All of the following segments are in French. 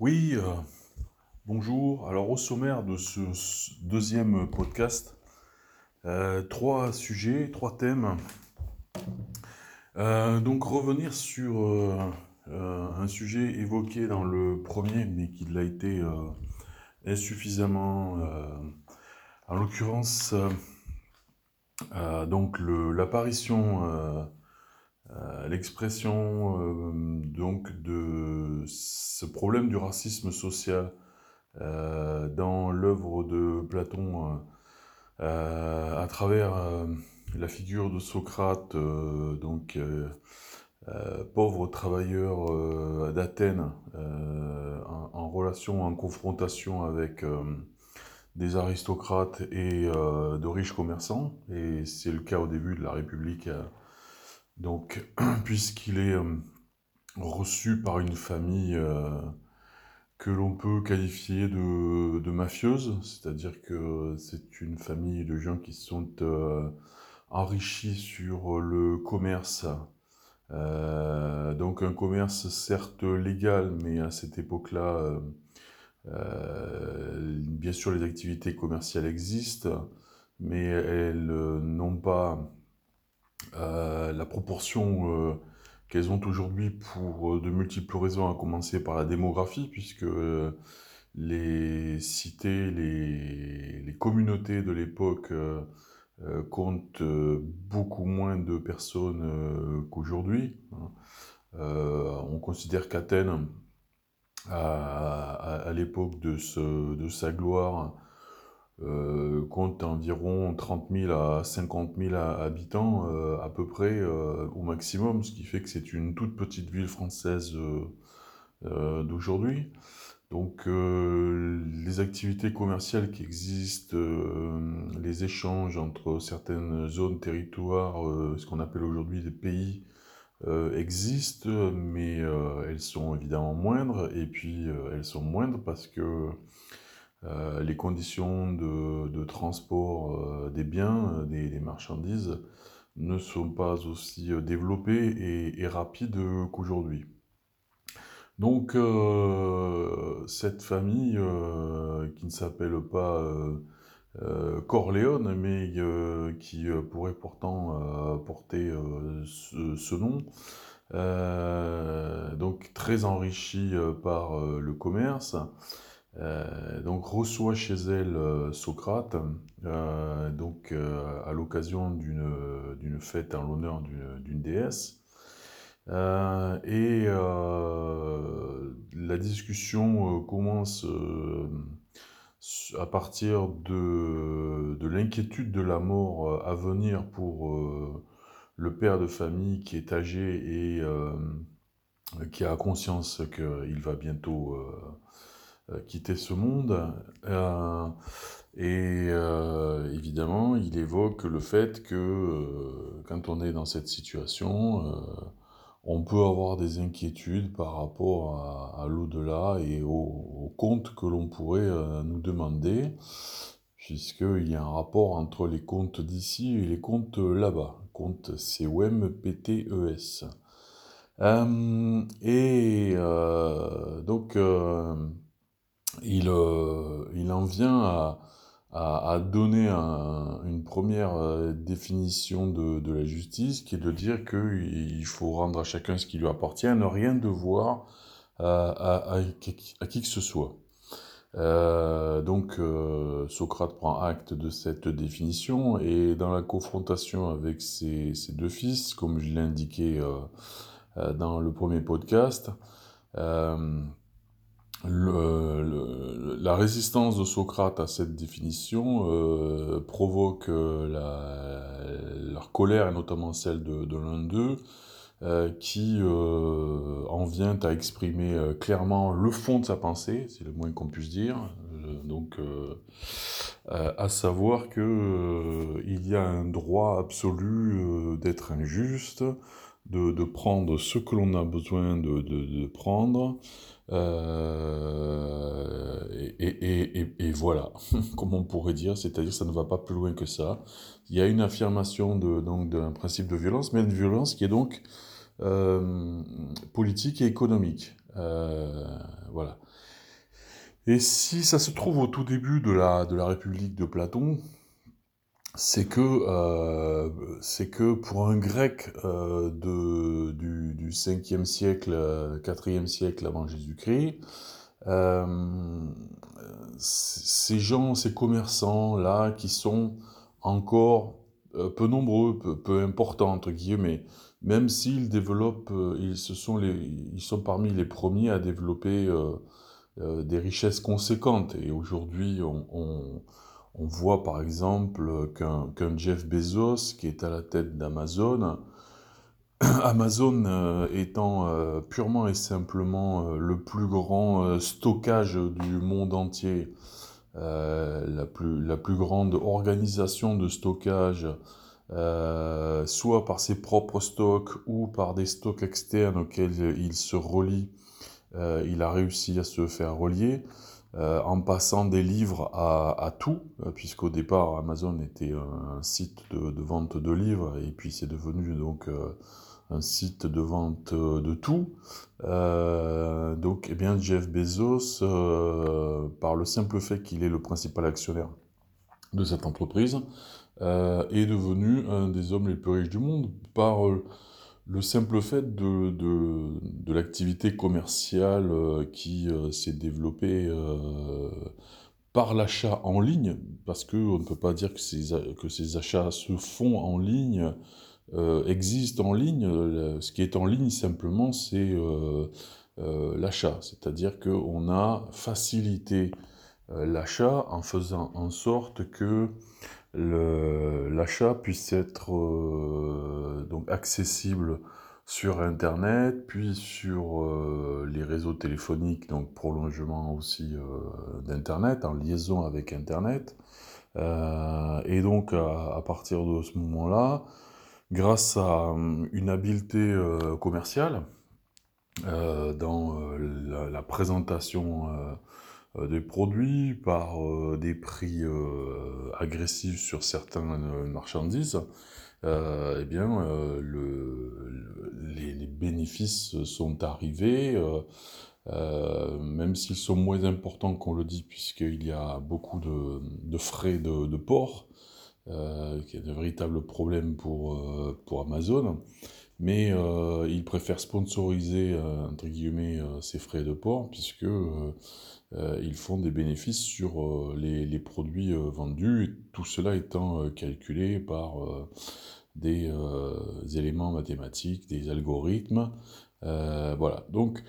Oui, euh, bonjour. Alors au sommaire de ce deuxième podcast, euh, trois sujets, trois thèmes. Euh, donc revenir sur un sujet évoqué dans le premier, mais qui l'a été insuffisamment. en l'occurrence, donc l'apparition l'expression euh, donc de ce problème du racisme social euh, dans l'œuvre de Platon à travers la figure de Socrate, donc pauvre travailleur d'Athènes, en, relation, en confrontation avec des aristocrates et de riches commerçants, et c'est le cas au début de la République donc, puisqu'il est euh, reçu par une famille euh, que l'on peut qualifier de, mafieuse, c'est-à-dire que c'est une famille de gens qui sont euh, enrichis sur le commerce. donc un commerce certes légal, mais à cette époque-là, bien sûr les activités commerciales existent, mais elles n'ont pas euh, la proportion euh, qu'elles ont aujourd'hui pour euh, de multiples raisons, à commencer par la démographie, puisque les cités, les, communautés de l'époque comptent beaucoup moins de personnes qu'aujourd'hui. Hein. on considère qu'Athènes, à, l'époque de, de, sa gloire, euh, compte environ 30 000 à 50 000 habitants euh, à peu près euh, au maximum, ce qui fait que c'est une toute petite ville française d'aujourd'hui. Donc les activités commerciales qui existent, les échanges entre certaines zones, territoires, ce qu'on appelle aujourd'hui des pays, existent, mais elles sont évidemment moindres, et puis elles sont moindres parce que euh, les conditions de, transport euh, des biens, euh, des, marchandises, ne sont pas aussi développées et, rapides qu'aujourd'hui. Donc cette famille qui ne s'appelle pas Corleone, mais qui pourrait pourtant porter ce, nom, donc très enrichie par le commerce, euh, donc reçoit chez elle euh, Socrate, euh, donc à l'occasion d'une fête en l'honneur d'une déesse. et la discussion commence à partir de, de l'inquiétude de la mort à venir pour le père de famille qui est âgé et qui a conscience qu'il va bientôt quitter ce monde. Euh, et euh, évidemment, il évoque le fait que quand on est dans cette situation, on peut avoir des inquiétudes par rapport à, l'au-delà et au, compte que l'on pourrait nous demander, puisqu'il y a un rapport entre les comptes d'ici et les comptes là-bas. Compte C-O-M-P-T-E-S. et donc, il, euh, il en vient à, donner une première euh, définition de, la justice, qui est de dire qu'il faut rendre à chacun ce qui lui appartient, ne rien devoir à, à, à qui que ce soit. Euh, donc Socrate prend acte de cette définition et dans la confrontation avec ses, deux fils, comme je l'ai indiqué euh, dans le premier podcast, la résistance de Socrate à cette définition euh, provoque euh, la, leur colère, et notamment celle de, l'un d'eux, euh, qui en vient à exprimer clairement le fond de sa pensée, c'est le moins qu'on puisse dire, donc à savoir que il y a un droit absolu d'être injuste, de, de, prendre ce que l'on a besoin de, de prendre, euh, et, voilà, comme on pourrait dire, c'est-à-dire ça ne va pas plus loin que ça. Il y a une affirmation de, donc d'un principe de violence, mais une violence qui est donc politique et économique. voilà. Et si ça se trouve au tout début de la, de la République de Platon, c'est que, euh, que pour un grec euh, de, du, du 5e siècle, 4e siècle avant Jésus-Christ, euh, ces gens, ces commerçants-là, qui sont encore peu nombreux, peu, importants, entre guillemets, même s'ils développent, ils, se sont les, ils sont parmi les premiers à développer des richesses conséquentes. Et aujourd'hui, on voit par exemple qu'un Jeff Bezos, qui est à la tête d'Amazon, Amazon euh, étant euh, purement et simplement euh, le plus grand stockage du monde entier, la plus grande organisation de stockage, soit par ses propres stocks ou par des stocks externes auxquels il se relie, il a réussi à se faire relier. Euh, en passant des livres à, tout, euh, puisqu'au départ Amazon était un site de, vente de livres et puis c'est devenu donc euh, un site de vente de tout. donc, eh bien, Jeff Bezos, par le simple fait qu'il est le principal actionnaire de cette entreprise, est devenu un des hommes les plus riches du monde par le simple fait de, de, l'activité commerciale euh, qui euh, s'est développée euh, par l'achat en ligne, parce qu'on ne peut pas dire que ces, que ces achats se font en ligne, existent en ligne. Ce qui est en ligne, simplement, c'est l'achat. C'est-à-dire qu'on a facilité l'achat en faisant en sorte que l'achat puisse être euh, donc accessible sur Internet, puis sur euh, les réseaux téléphoniques, donc prolongement aussi euh, d'Internet, en liaison avec Internet. et donc à, partir de ce moment-là, grâce à une habileté commerciale dans la, présentation des produits, par euh, des prix euh, agressifs sur certaines marchandises, eh bien, les, bénéfices sont arrivés, même s'ils sont moins importants qu'on le dit, puisqu'il y a beaucoup de, frais de, port, qui est un véritable problème pour, pour Amazon mais ils préfèrent sponsoriser entre guillemets ces frais de port puisque euh, ils font des bénéfices sur euh, les, produits euh, vendus, tout cela étant calculé par des éléments mathématiques, des algorithmes. voilà, donc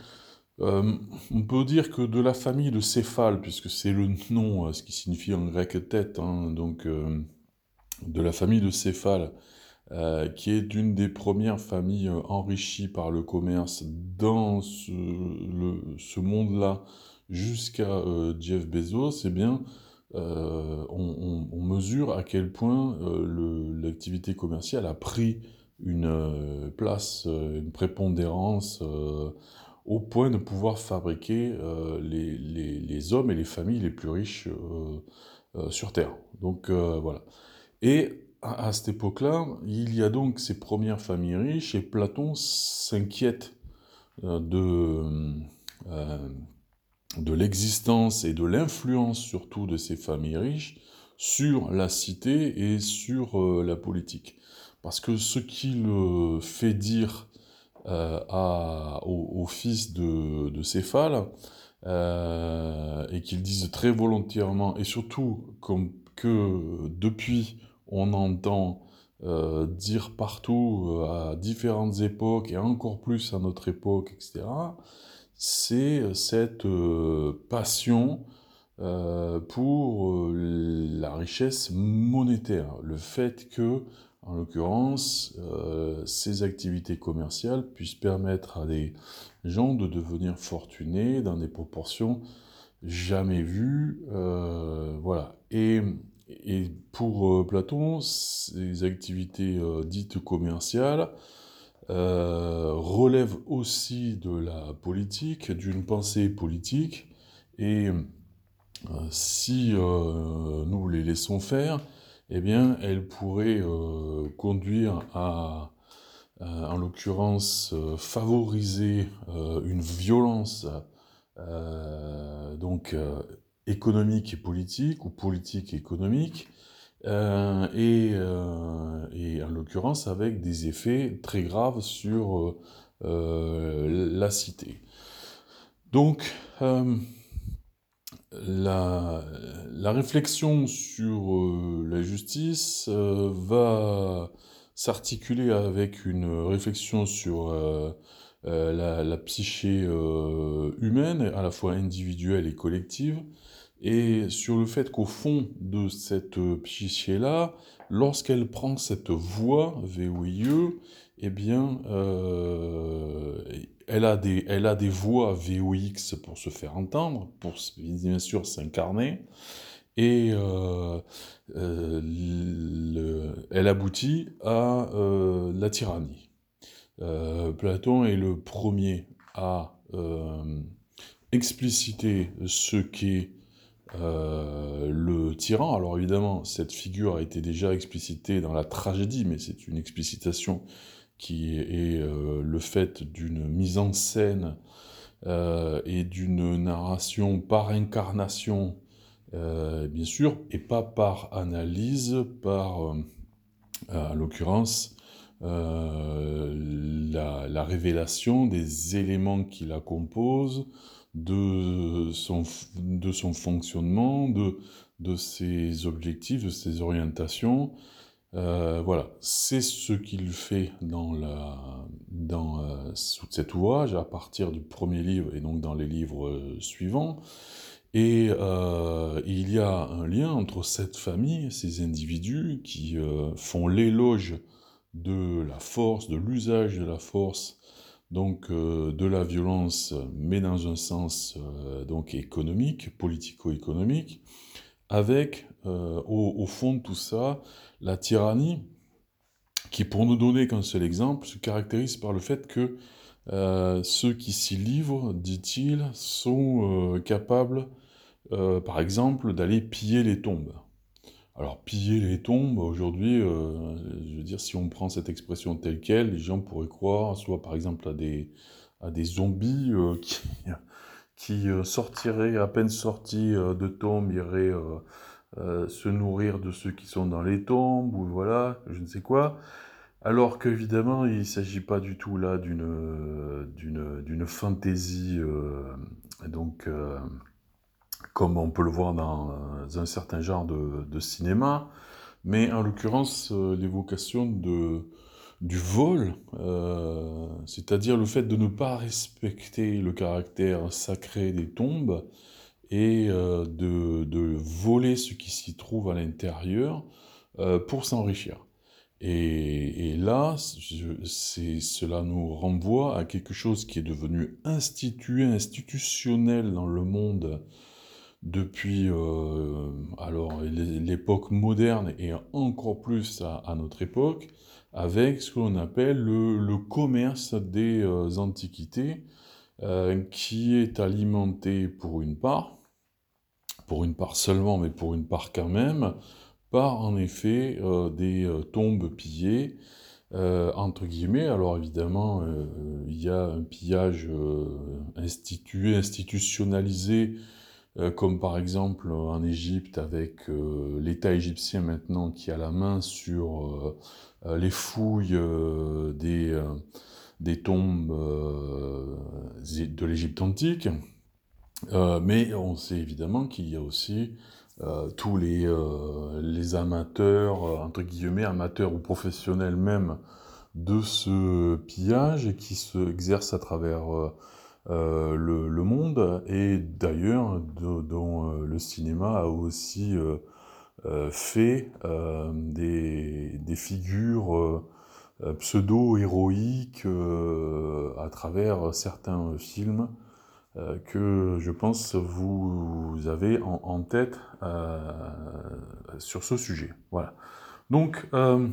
on peut dire que de la famille de céphale, puisque c'est le nom, ce qui signifie en grec tête, hein, donc de la famille de céphale, qui est une des premières familles enrichies par le commerce dans ce monde-là jusqu'à euh, Jeff Bezos, eh bien, euh, on, mesure à quel point euh, l'activité commerciale a pris une place, une prépondérance au point de pouvoir fabriquer les, hommes et les familles les plus riches sur Terre. Donc voilà. Et à, à cette époque-là, il y a donc ces premières familles riches et Platon s'inquiète de de l'existence et de l'influence surtout de ces familles riches sur la cité et sur euh, la politique. Parce que ce qu'il fait dire euh, au, fils de, Céphale, euh, et qu'il dise très volontairement, et surtout comme que depuis on entend dire partout à différentes époques et encore plus à notre époque, etc., c'est euh, cette euh, passion euh, pour la richesse monétaire, le fait que, en l'occurrence, ces activités commerciales puissent permettre à des gens de devenir fortunés dans des proportions jamais vues, voilà. Et, et pour Platon, ces activités dites commerciales euh, relève aussi de la politique, d'une pensée politique, et euh, si euh, nous les laissons faire, eh bien, elles pourraient conduire à en l'occurrence favoriser une violence donc économique et politique, ou politique et économique, et, et, en l'occurrence avec des effets très graves sur la cité. Donc, la, réflexion sur euh, la justice euh, va s'articuler avec une réflexion sur euh, la, psyché humaine, à la fois individuelle et collective, et sur le fait qu'au fond de cette psyché-là, lorsqu'elle prend cette voie VOIE, eh bien, elle a des, elle a des voix VOX pour se faire entendre, pour bien sûr s'incarner, et euh, euh, elle aboutit à euh, la tyrannie. Platon est le premier à expliciter ce qu'est le tyran. Alors évidemment, cette figure a été déjà explicitée dans la tragédie, mais c'est une explicitation qui est euh, le fait d'une mise en scène euh, et d'une narration par incarnation, euh, bien sûr, et pas par analyse, par, en l'occurrence, la, révélation des éléments qui la composent, de son, de son fonctionnement, de, de ses objectifs, de ses orientations, euh, voilà, c'est ce qu'il fait dans, la, dans euh, cet ouvrage, à partir du premier livre et donc dans les livres euh, suivants. Et il y a un lien entre cette famille, ces individus qui font l'éloge de la force, de l'usage de la force, donc de la violence, mais dans un sens donc économique, politico-économique, avec au, au, fond de tout ça la tyrannie, qui pour nous donner qu'un seul exemple, se caractérise par le fait que euh, ceux qui s'y livrent, dit-il, sont euh, capables, euh, par exemple, d'aller piller les tombes. Alors, piller les tombes, aujourd'hui, je veux si on prend cette expression telle qu'elle, les gens pourraient croire, soit par exemple à des, zombies qui, qui sortiraient, à peine sortis de tombes, iraient euh, se nourrir de ceux qui sont dans les tombes, ou voilà, je ne sais quoi. Alors qu'évidemment, il ne s'agit pas du tout là d'une, d'une, fantaisie, euh, donc, euh, comme on peut le voir dans un certain genre de, cinéma, mais en l'occurrence, l'évocation de, du vol, c'est-à-dire le fait de ne pas respecter le caractère sacré des tombes, et euh, de, voler ce qui s'y trouve à l'intérieur euh, pour s'enrichir. Et, là, cela nous renvoie à quelque chose qui est devenu institué, institutionnel dans le monde depuis euh, alors l'époque moderne et encore plus à, notre époque, avec ce qu'on appelle le, commerce des antiquités, qui est alimenté pour une part pour une part seulement, mais pour une part quand même, par en effet euh, des euh, tombes pillées, euh, entre guillemets. Alors évidemment, il y a un pillage institué, institutionnalisé, comme par exemple en Égypte avec l'État égyptien maintenant qui a la main sur les fouilles des, des tombes de l'Égypte antique. Euh, mais on sait évidemment qu'il y a aussi euh, tous les, euh, les amateurs, entre guillemets, amateurs ou professionnels même, de ce pillage qui se à travers le, monde et d'ailleurs dont le cinéma a aussi fait des, figures pseudo-héroïques à travers certains films euh, que je pense vous avez en, tête euh, sur ce sujet. Voilà. Donc, euh,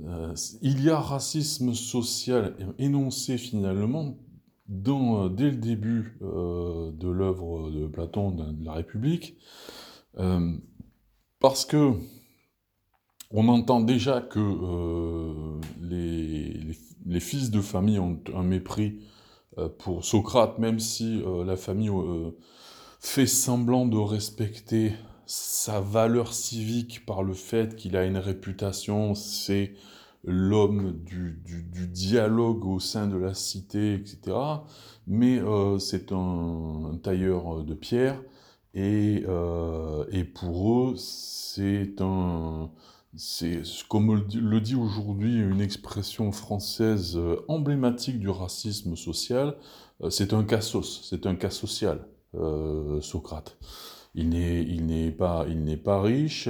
cette, il y a racisme social énoncé finalement dans, dès le début de l'œuvre de Platon de, la République, parce que on entend déjà que les, les, fils de famille ont un mépris pour Socrate, même si la famille fait semblant de respecter sa valeur civique par le fait qu'il a une réputation, c'est l'homme du, dialogue au sein de la cité, etc. Mais euh, c'est un, tailleur de pierre, et, euh, et pour eux, c'est un... C'est, comme le dit aujourd'hui une expression française euh, emblématique du racisme social, c'est un cassos, c'est un cas social, Socrate. Il n'est, pas, pas riche,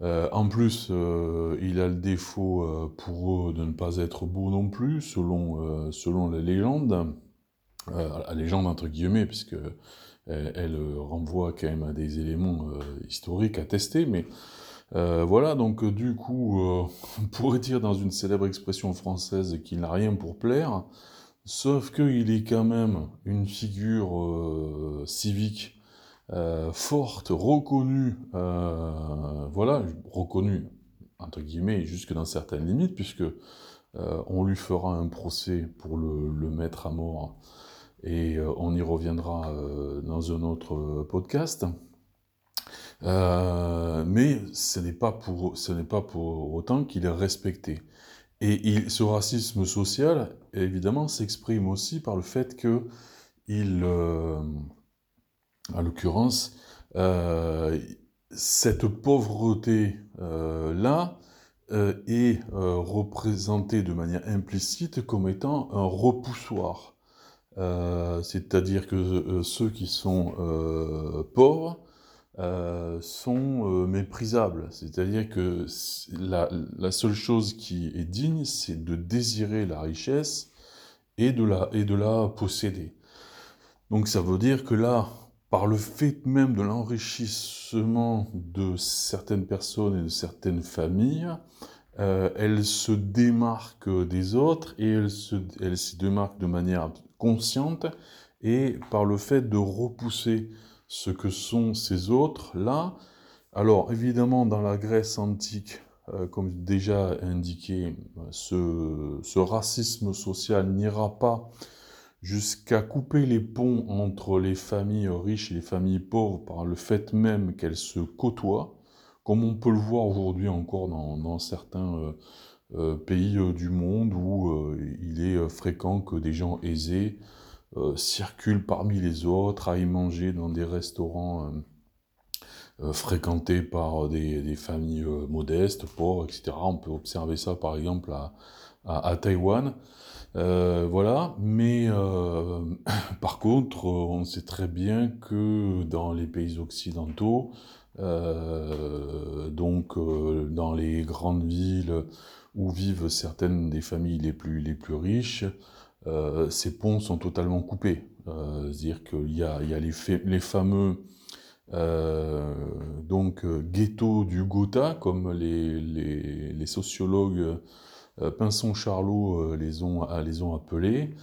euh, en plus, euh, il a le défaut euh, pour eux de ne pas être beau non plus, selon, selon la légende. la légende entre guillemets, puisque elle, renvoie quand même à des éléments historiques attestés, mais voilà, donc du coup, on pourrait dire dans une célèbre expression française qu'il n'a rien pour plaire, sauf qu'il est quand même une figure civique euh, forte, reconnue, euh, voilà, reconnue, entre guillemets, jusque dans certaines limites, puisque euh, on lui fera un procès pour le, mettre à mort, et on y reviendra dans un autre podcast. mais ce n'est pas pour, ce pas pour autant qu'il est respecté. Et ce racisme social, évidemment, s'exprime aussi par le fait que il, en l'occurrence, euh, cette pauvreté-là euh, est euh, représentée de manière implicite comme étant un repoussoir. C'est-à-dire que ceux qui sont pauvres sont méprisables. C'est-à-dire que la, la, seule chose qui est digne, c'est de désirer la richesse et de la, et de la posséder. Donc ça veut dire que là, par le fait même de l'enrichissement de certaines personnes et de certaines familles, euh, elles se démarquent des autres et elles se, elles se démarquent de manière consciente et par le fait de repousser ce que sont ces autres-là. Alors évidemment, dans la Grèce antique, euh, comme déjà indiqué, ce, ce racisme social n'ira pas jusqu'à couper les ponts entre les familles riches et les familles pauvres par le fait même qu'elles se côtoient, comme on peut le voir aujourd'hui encore dans, certains euh, euh, pays euh, du monde où il est fréquent que des gens aisés circulent parmi les autres, aillent manger dans des restaurants fréquentés par des, familles modestes, pauvres, etc. On peut observer ça par exemple à, à Taïwan. Euh, voilà, mais euh, par contre, on sait très bien que dans les pays occidentaux, euh, donc dans les grandes villes où vivent certaines des familles les plus, les plus riches, ces ponts sont totalement coupés. C'est-à-dire qu'il y a, il y a les, fameux donc, ghettos du Gotha, comme les, les, les sociologues euh, Pinson-Charlot euh, les, ont, les ont appelés.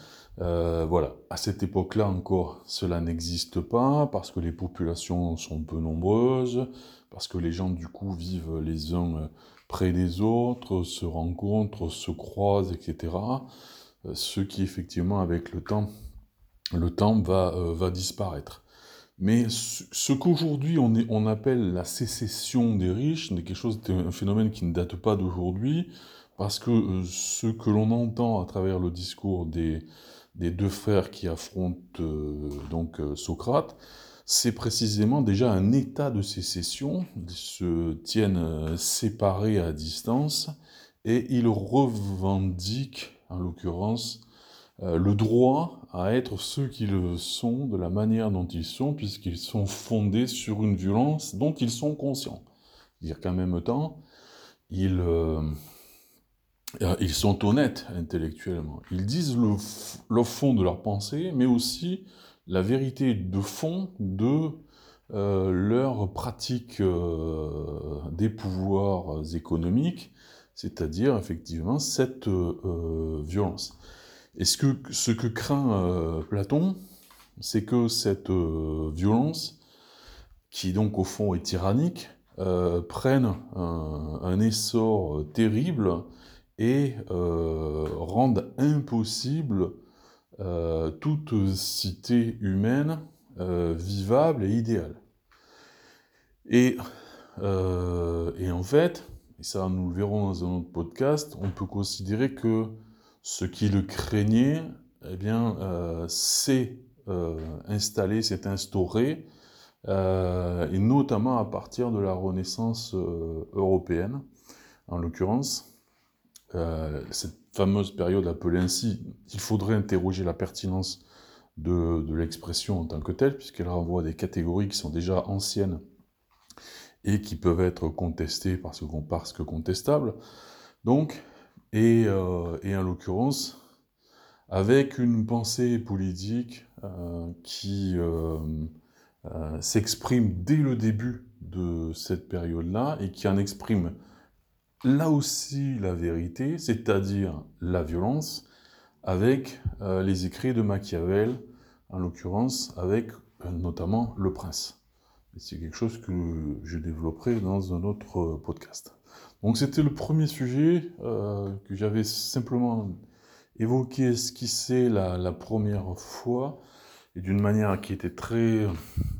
Euh, voilà, à cette époque-là encore, cela n'existe pas parce que les populations sont peu nombreuses, parce que les gens du coup vivent les uns près des autres, se rencontrent, se croisent, etc. Ce qui effectivement avec le temps, le temps va, disparaître. Mais ce qu'aujourd'hui on, on, appelle la sécession des riches, c'est quelque chose, un phénomène qui ne date pas d'aujourd'hui, parce que euh, ce que l'on entend à travers le discours des, deux frères qui affrontent euh, donc euh, Socrate, c'est précisément déjà un état de sécession, ils se tiennent séparés à distance, et ils revendiquent, en l'occurrence, le droit à être ceux qu'ils sont, de la manière dont ils sont, puisqu'ils sont fondés sur une violence dont ils sont conscients. C'est-à-dire qu'en même temps, ils... Euh, ils sont honnêtes intellectuellement. Ils disent le, fond de leur pensée, mais aussi la vérité de fond de euh, leur pratique euh, des pouvoirs économiques, c'est-à-dire effectivement cette violence. Et ce que, ce que craint Platon, c'est que cette violence, qui donc au fond est tyrannique, prennent un, essor terrible et rendent impossible toute cité humaine vivable et idéale. Et, et en fait, et ça nous le verrons dans un autre podcast, on peut considérer que ce qui le craignait, eh bien, euh, s'est euh, installé, s'est instauré, euh, et notamment à partir de la Renaissance européenne, en l'occurrence, cette fameuse période appelée ainsi, il faudrait interroger la pertinence de, l'expression en tant que telle, puisqu'elle renvoie à des catégories qui sont déjà anciennes et qui peuvent être contestés parce que, parce que contestables. Donc, et, euh, et en l'occurrence, avec une pensée politique euh, qui euh, s'exprime dès le début de cette période-là et qui en exprime là aussi la vérité, c'est-à-dire la violence, avec les écrits de Machiavel, en l'occurrence avec notamment Le Prince c'est quelque chose que je développerai dans un autre euh, podcast. Donc c'était le premier sujet euh, que j'avais simplement évoqué, esquissé la, première fois, et d'une manière qui était très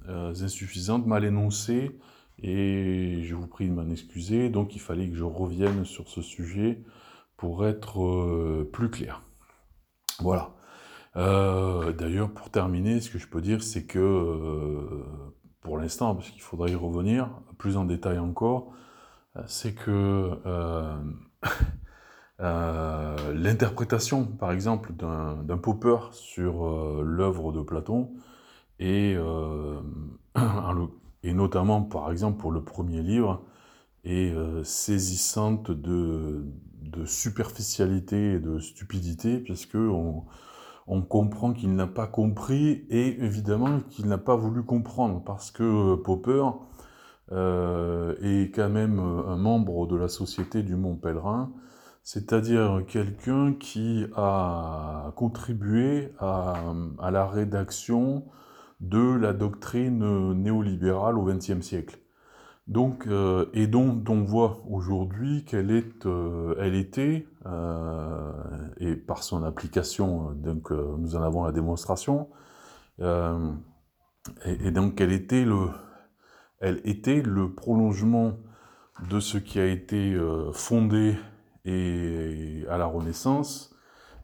euh, insuffisante, mal énoncée, et je vous prie de m'en excuser, donc il fallait que je revienne sur ce sujet pour être plus clair. Voilà. D'ailleurs, pour terminer, ce que je peux dire, c'est que pour l'instant, parce qu'il faudrait y revenir plus en détail encore, euh, c'est que euh, euh, l'interprétation, par exemple, d'un Popper sur l'œuvre de Platon, et, et, notamment, par exemple, pour le premier livre, est saisissante de, de, superficialité et de stupidité, puisque on, comprend qu'il n'a pas compris et évidemment qu'il n'a pas voulu comprendre parce que Popper euh, est quand même un membre de la Société du Mont Pèlerin, c'est-à-dire quelqu'un qui a contribué à, la rédaction de la doctrine néolibérale au XXe siècle. Donc, euh, et dont, on voit aujourd'hui qu'elle est, euh, elle était, euh, et par son application, donc nous en avons la démonstration, et, donc elle était le, elle était le prolongement de ce qui a été fondé et à la Renaissance,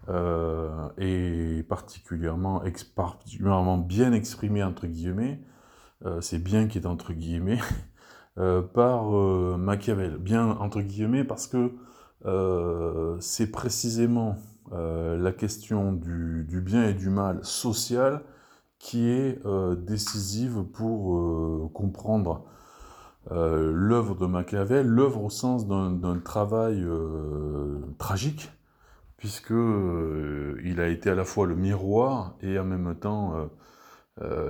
et particulièrement, bien exprimé entre guillemets, c'est bien qui est entre guillemets. Euh, par euh, Machiavel. Bien entre guillemets parce que euh, c'est précisément la question du, bien et du mal social qui est décisive pour comprendre l'œuvre de Machiavel, l'œuvre au sens d'un travail tragique, puisque il a été à la fois le miroir et en même temps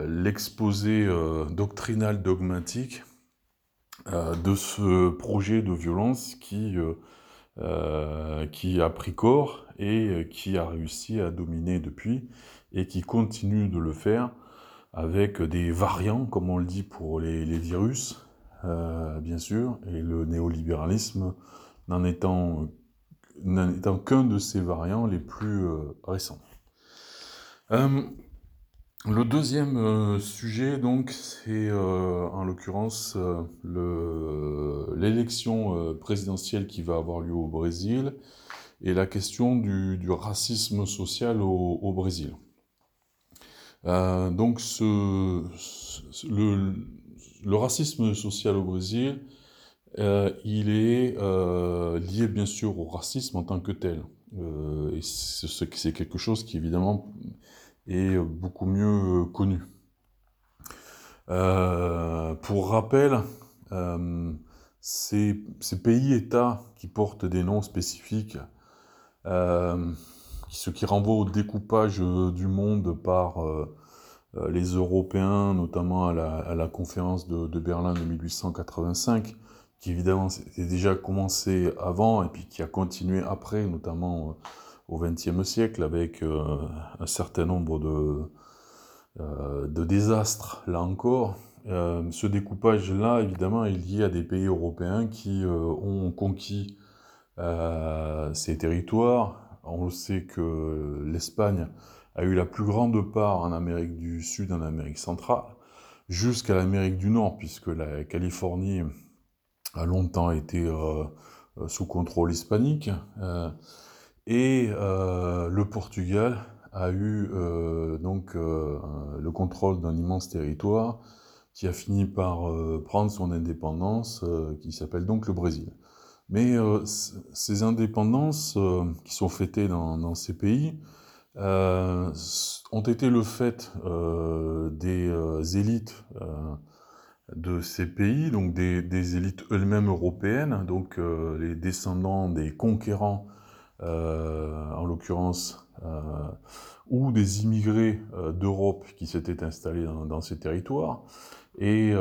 l'exposé doctrinal dogmatique euh, de ce projet de violence qui, euh, euh, qui a pris corps et qui a réussi à dominer depuis et qui continue de le faire avec des variants, comme on le dit pour les, virus, bien sûr, et le néolibéralisme n'en étant, étant qu'un de ces variants les plus récents. Le deuxième euh, sujet, donc, c'est euh, en l'occurrence euh, l'élection présidentielle qui va avoir lieu au Brésil et la question du, racisme social au, Brésil. donc, le, racisme social au Brésil, il est lié bien sûr au racisme en tant que tel. et c'est quelque chose qui évidemment est beaucoup mieux connu. Euh, pour rappel, euh, ces, pays-États qui portent des noms spécifiques, euh, ce qui renvoie au découpage du monde par les Européens, notamment à la, conférence de, Berlin de 1885, qui évidemment s'était déjà commencé avant et puis qui a continué après, notamment au XXe siècle avec euh, un certain nombre de, de désastre, là encore. ce découpage-là, évidemment, est lié à des pays européens qui ont conquis ces territoires. On sait que l'Espagne a eu la plus grande part en Amérique du Sud, en Amérique centrale, jusqu'à l'Amérique du Nord, puisque la Californie a longtemps été euh, euh, sous contrôle hispanique, euh, et le Portugal a eu donc le contrôle d'un immense territoire qui a fini par prendre son indépendance, qui s'appelle donc le Brésil. Mais ces indépendances qui sont fêtées dans ces pays ont été le fait des élites de ces pays, donc des, élites elles-mêmes européennes, donc les descendants des conquérants, en l'occurrence, ou des immigrés d'Europe qui s'étaient installés dans, ces territoires. Et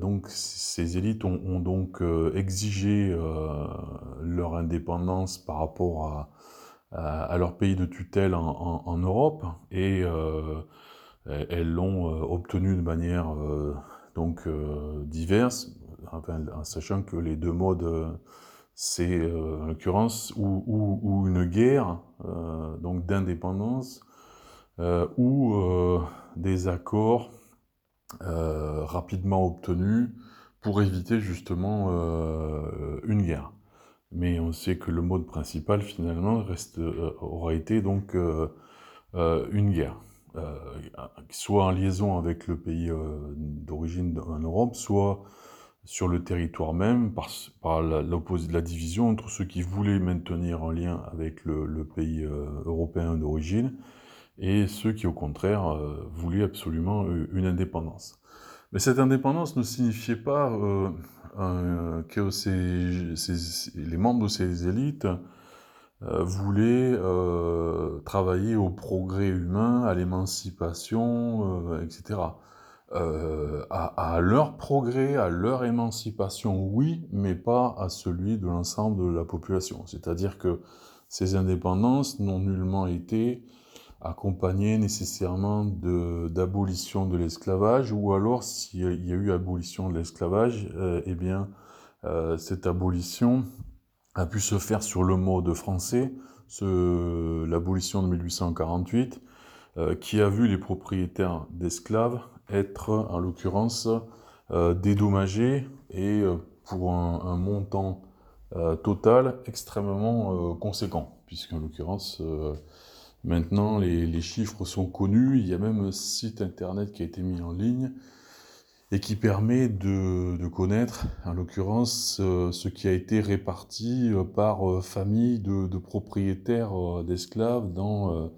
donc ces élites ont donc exigé leur indépendance par rapport à, leur pays de tutelle en, Europe et euh, elles l'ont euh, obtenu de manière euh, donc diverse, en sachant que les deux modes c'est en l'occurrence ou, une guerre donc d'indépendance ou des accords rapidement obtenus pour éviter justement une guerre. Mais on sait que le mode principal finalement euh, aura été donc euh, euh, une guerre, soit en liaison avec le pays d'origine en Europe, soit sur le territoire même par, la, division entre ceux qui voulaient maintenir un lien avec le, pays européen d'origine et ceux qui au contraire voulaient absolument une indépendance. Mais cette indépendance ne signifiait pas euh, que les membres de ces élites euh, voulaient euh, travailler au progrès humain, à l'émancipation, etc. À, leur progrès, à leur émancipation, oui, mais pas à celui de l'ensemble de la population. C'est-à-dire que ces indépendances n'ont nullement été accompagné nécessairement d'abolition de, l'esclavage, ou alors s'il y a eu abolition de l'esclavage, euh, eh bien euh, cette abolition a pu se faire sur le mode français, l'abolition de 1848, euh, qui a vu les propriétaires d'esclaves être en l'occurrence dédommagés et pour un, un montant total extrêmement conséquent, puisqu'en l'occurrence Maintenant, les, chiffres sont connus. Il y a même un site internet qui a été mis en ligne et qui permet de, connaître, en l'occurrence, euh, ce qui a été réparti euh, par euh, famille de, propriétaires d'esclaves dans,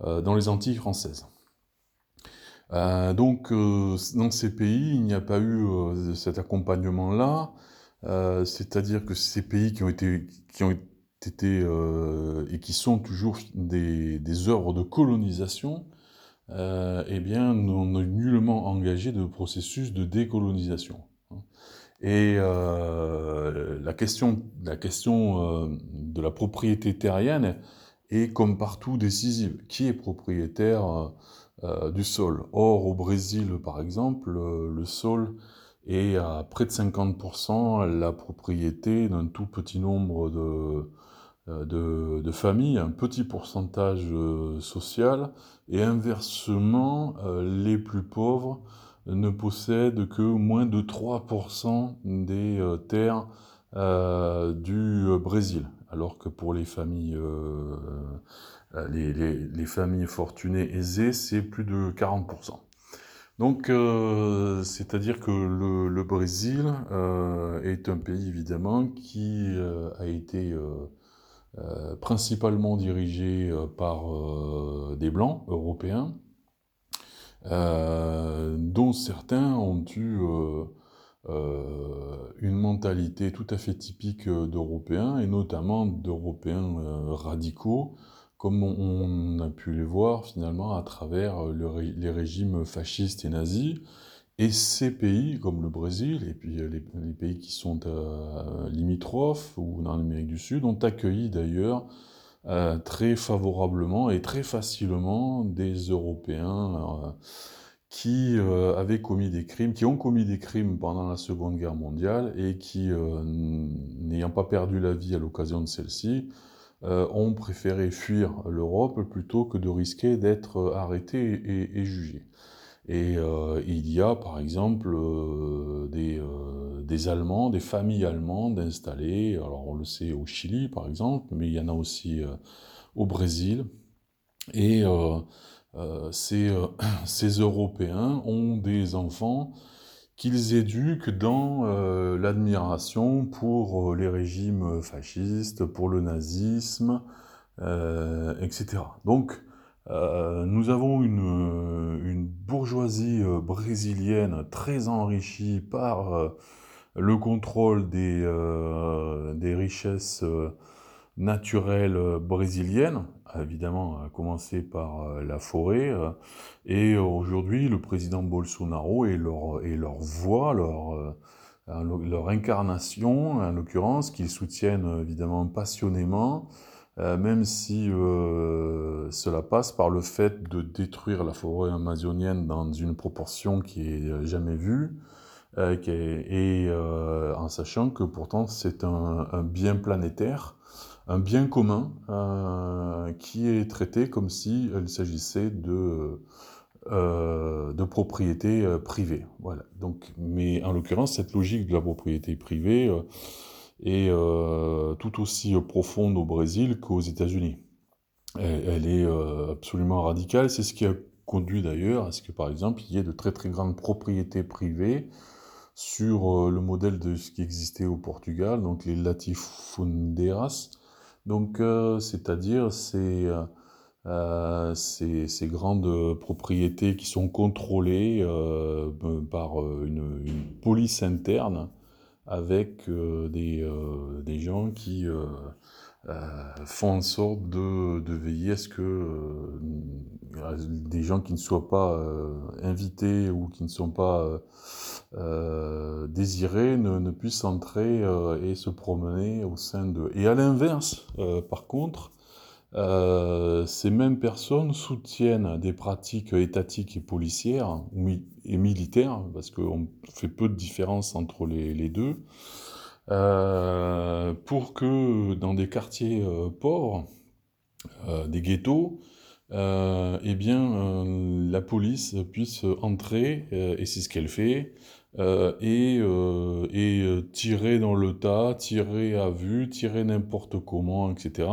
dans les Antilles françaises. donc, dans ces pays, il n'y a pas eu cet accompagnement-là, c'est-à-dire que ces pays qui ont été, qui ont été et qui sont toujours des, œuvres de colonisation, euh, eh bien, n'ont nullement engagé de processus de décolonisation. Et euh, la question, la question de la propriété terrienne est, comme partout, décisive. Qui est propriétaire du sol? Or, au Brésil, par exemple, le sol est à près de 50% la propriété d'un tout petit nombre de, euh, de, de familles, un petit pourcentage euh, social, et inversement, euh, les plus pauvres ne possèdent que moins de 3% des terres du Brésil, alors que pour les familles, les, les, familles fortunées aisées, c'est plus de 40%. Donc, c'est-à-dire que le Brésil est un pays évidemment qui a été euh, principalement dirigé euh, par euh, des blancs européens, dont certains ont eu une mentalité tout à fait typique d'Européens, et notamment d'Européens radicaux, comme on, a pu les voir finalement à travers les régimes fascistes et nazis, et ces pays, comme le Brésil, et puis euh, les, pays qui sont euh, limitrophes ou dans l'Amérique du Sud, ont accueilli d'ailleurs très favorablement et très facilement des Européens qui avaient commis des crimes, qui ont commis des crimes pendant la Seconde Guerre mondiale et qui, n'ayant pas perdu la vie à l'occasion de celle-ci, ont préféré fuir l'Europe plutôt que de risquer d'être arrêtés et jugés. Et euh, il y a par exemple euh, des, euh, des, Allemands, des familles allemandes installées, alors on le sait au Chili par exemple, mais il y en a aussi au Brésil. Et ces, ces, Européens ont des enfants qu'ils éduquent dans l'admiration pour les régimes fascistes, pour le nazisme, etc. Donc, euh, nous avons une, une bourgeoisie euh, brésilienne très enrichie par euh, le contrôle des, richesses naturelles brésiliennes, évidemment à commencer par la forêt. et aujourd'hui, le président Bolsonaro et leur, voix, leur incarnation, en l'occurrence, qu'ils soutiennent évidemment passionnément, euh, même si euh, cela passe par le fait de détruire la forêt amazonienne dans une proportion qui est euh, jamais vue, et en sachant que pourtant c'est un, bien planétaire, un bien commun qui est traité comme s'il s'agissait de de propriété privée. Voilà. Donc, mais en l'occurrence, cette logique de la propriété privée est euh, tout aussi profonde au Brésil qu'aux États-Unis. Elle, est euh, absolument radicale. C'est ce qui a conduit d'ailleurs à ce que, par exemple, il y ait de très très grandes propriétés privées sur euh, le modèle de ce qui existait au Portugal, donc les latifundeiras. Donc, c'est-à-dire ces, ces, grandes propriétés qui sont contrôlées par une, police interne avec euh, des, euh, des, gens qui euh, font en sorte de, de, veiller à ce que des gens qui ne soient pas invités ou qui ne sont pas désirés ne, ne, puissent entrer et se promener au sein de... Et à l'inverse, par contre, euh, ces mêmes personnes soutiennent des pratiques étatiques et policières et militaires, parce qu'on fait peu de différence entre les, deux, euh, pour que dans des quartiers euh, pauvres, des ghettos, eh bien, la police puisse entrer, et c'est ce qu'elle fait, et, et tirer dans le tas, tirer à vue, tirer n'importe comment, etc.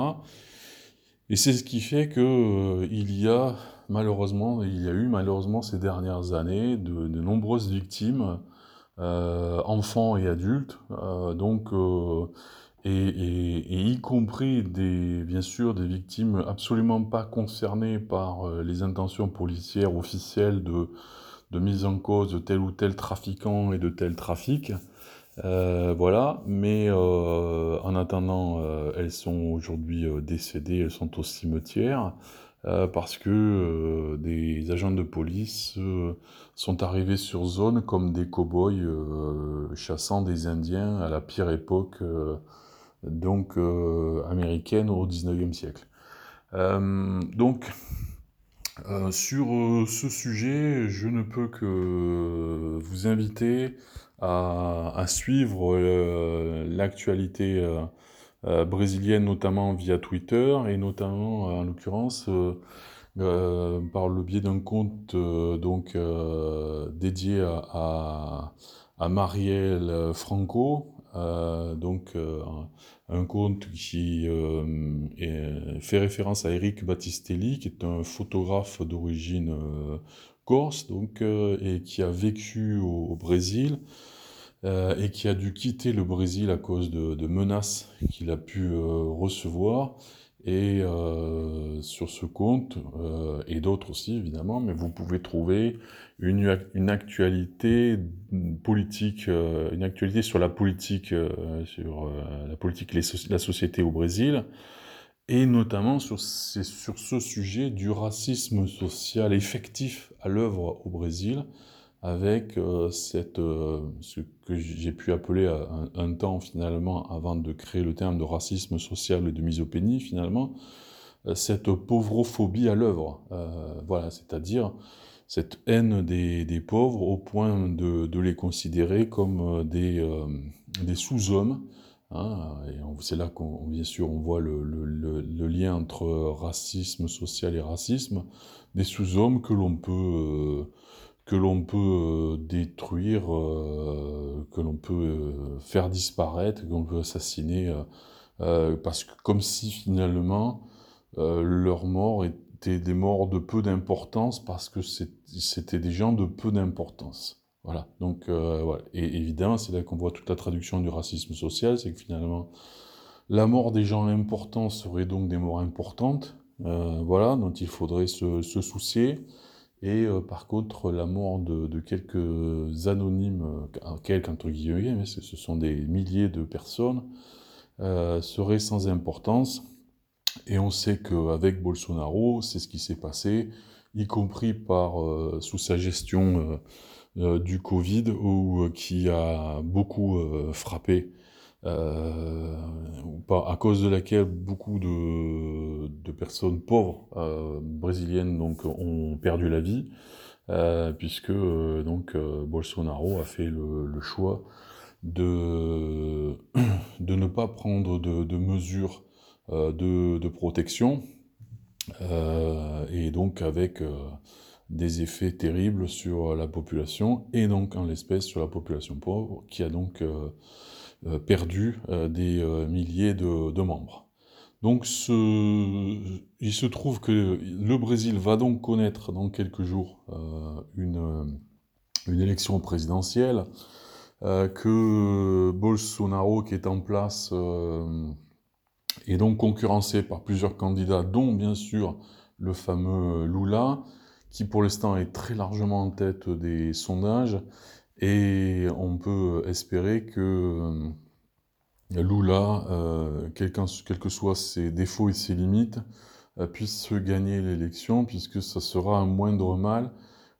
Et c'est ce qui fait que euh, il y a malheureusement, il y a eu malheureusement ces dernières années de, nombreuses victimes, euh, enfants et adultes, euh, donc et, y compris des bien sûr des victimes absolument pas concernées par les intentions policières officielles de, de mise en cause de tel ou tel trafiquant et de tel trafic. Euh, voilà, mais euh, en attendant, euh, elles sont aujourd'hui décédées, elles sont au cimetière, parce que des agents de police sont arrivés sur zone comme des cow-boys chassant des Indiens à la pire époque donc américaine au 19e siècle. donc, sur ce sujet, je ne peux que vous inviter à, suivre euh, l'actualité euh, euh, brésilienne, notamment via Twitter, et notamment, en l'occurrence, par le biais d'un compte donc dédié à, Marielle Franco, donc un compte qui fait référence à Eric Battistelli, qui est un photographe d'origine corse, donc, et qui a vécu au Brésil, euh, et qui a dû quitter le Brésil à cause de, menaces qu'il a pu euh, recevoir. Et euh, sur ce compte, et d'autres aussi évidemment, mais vous pouvez trouver une, une actualité politique, une actualité sur la politique, sur la politique, la société au Brésil, et notamment sur, ce sujet du racisme social effectif à l'œuvre au Brésil, avec cette, ce que j'ai pu appeler un, un, temps finalement, avant de créer le terme de racisme social et de misopénie finalement, cette pauvrophobie à l'œuvre. voilà, c'est-à-dire cette haine des, pauvres au point de, les considérer comme des sous-hommes Hein, c'est là qu'on, bien sûr, on voit le, lien entre racisme social et racisme, des sous-hommes que l'on peut, euh, que l'on peut euh, détruire, euh, que l'on peut faire disparaître, que l'on peut assassiner, parce que comme si finalement leur mort était des morts de peu d'importance, parce que c'était des gens de peu d'importance. Voilà, donc, euh, Et évidemment, c'est là qu'on voit toute la traduction du racisme social, c'est que finalement, la mort des gens importants serait donc des morts importantes, euh, voilà, dont il faudrait se, soucier. Et euh, par contre, la mort de, quelques anonymes, quelques entre guillemets, mais ce sont des milliers de personnes, serait sans importance. Et on sait qu'avec Bolsonaro, c'est ce qui s'est passé, y compris par, sous sa gestion du Covid ou euh, qui a beaucoup euh, frappé, à cause de laquelle beaucoup de, personnes pauvres brésiliennes donc, ont perdu la vie, puisque donc, Bolsonaro a fait le, choix de, de ne pas prendre de, mesures de, de, protection, et donc avec des effets terribles sur la population, et donc en l'espèce sur la population pauvre, qui a donc euh, euh, perdu euh, des milliers de, membres. Donc il se trouve que le Brésil va donc connaître dans quelques jours une, une, élection présidentielle, que Bolsonaro qui est en place est donc concurrencé par plusieurs candidats, dont bien sûr le fameux Lula, qui pour l'instant est très largement en tête des sondages, et on peut espérer que euh, Lula, euh, quels que soient ses défauts et ses limites, euh, puisse gagner l'élection, puisque ça sera un moindre mal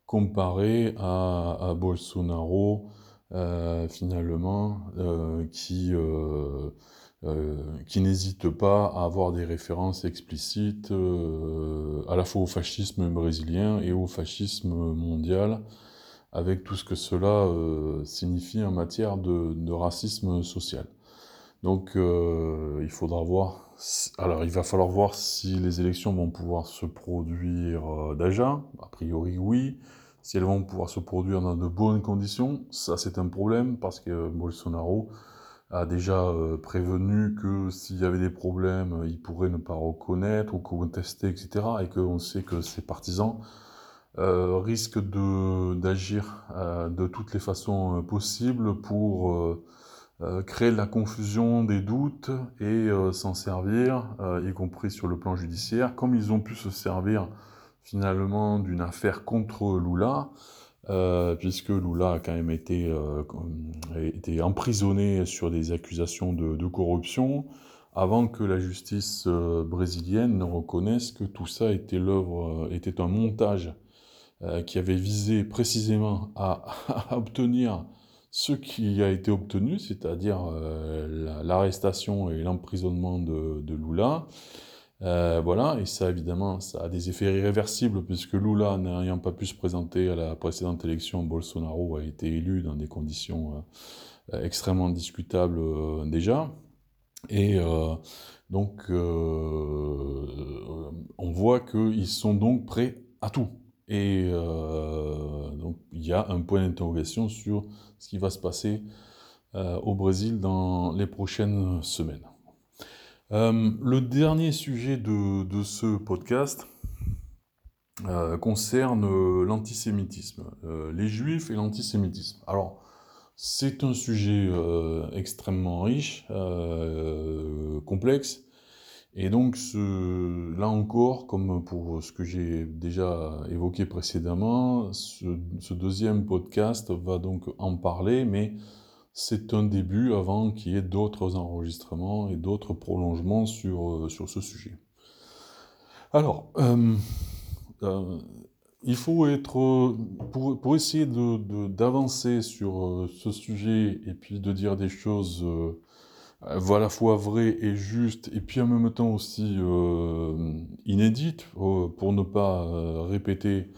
comparé à, Bolsonaro, finalement, qui euh, qui n'hésite pas à avoir des références explicites euh, à la fois au fascisme brésilien et au fascisme mondial, avec tout ce que cela euh, signifie en matière de, de racisme social. Donc il faudra voir, alors il va falloir voir si les élections vont pouvoir se produire déjà, a priori oui, si elles vont pouvoir se produire dans de bonnes conditions, ça c'est un problème parce que Bolsonaro a déjà euh, prévenu que s'il y avait des problèmes, il pourrait ne pas reconnaître ou contester, etc. Et qu'on sait que ses partisans euh, risquent d'agir euh, de toutes les façons possibles pour créer de la confusion, des doutes et s'en servir, y compris sur le plan judiciaire, comme ils ont pu se servir finalement d'une affaire contre Lula. Euh, puisque Lula a quand même été, euh, été emprisonné sur des accusations de, corruption, avant que la justice euh, brésilienne ne reconnaisse que tout ça était l'œuvre, était un montage qui avait visé précisément à, obtenir ce qui a été obtenu, c'est-à-dire l'arrestation et l'emprisonnement de Lula. Euh, voilà, et ça évidemment, ça a des effets irréversibles puisque Lula, n'ayant pas pu se présenter à la précédente élection, Bolsonaro a été élu dans des conditions euh, extrêmement discutables euh, déjà. Et donc, on voit qu'ils sont donc prêts à tout. Et donc, il y a un point d'interrogation sur ce qui va se passer au Brésil dans les prochaines semaines. Euh, le dernier sujet de, ce podcast euh, concerne euh, l'antisémitisme, les juifs et l'antisémitisme. Alors, c'est un sujet extrêmement riche, complexe, et donc là encore, comme pour ce que j'ai déjà évoqué précédemment, ce, deuxième podcast va donc en parler, mais c'est un début avant qu'il y ait d'autres enregistrements et d'autres prolongements sur, euh, sur ce sujet. Alors, euh, euh, il faut être, pour, pour essayer d'avancer de, sur ce sujet et puis de dire des choses à la fois vraies et justes, et puis en même temps aussi inédites, pour ne pas répéter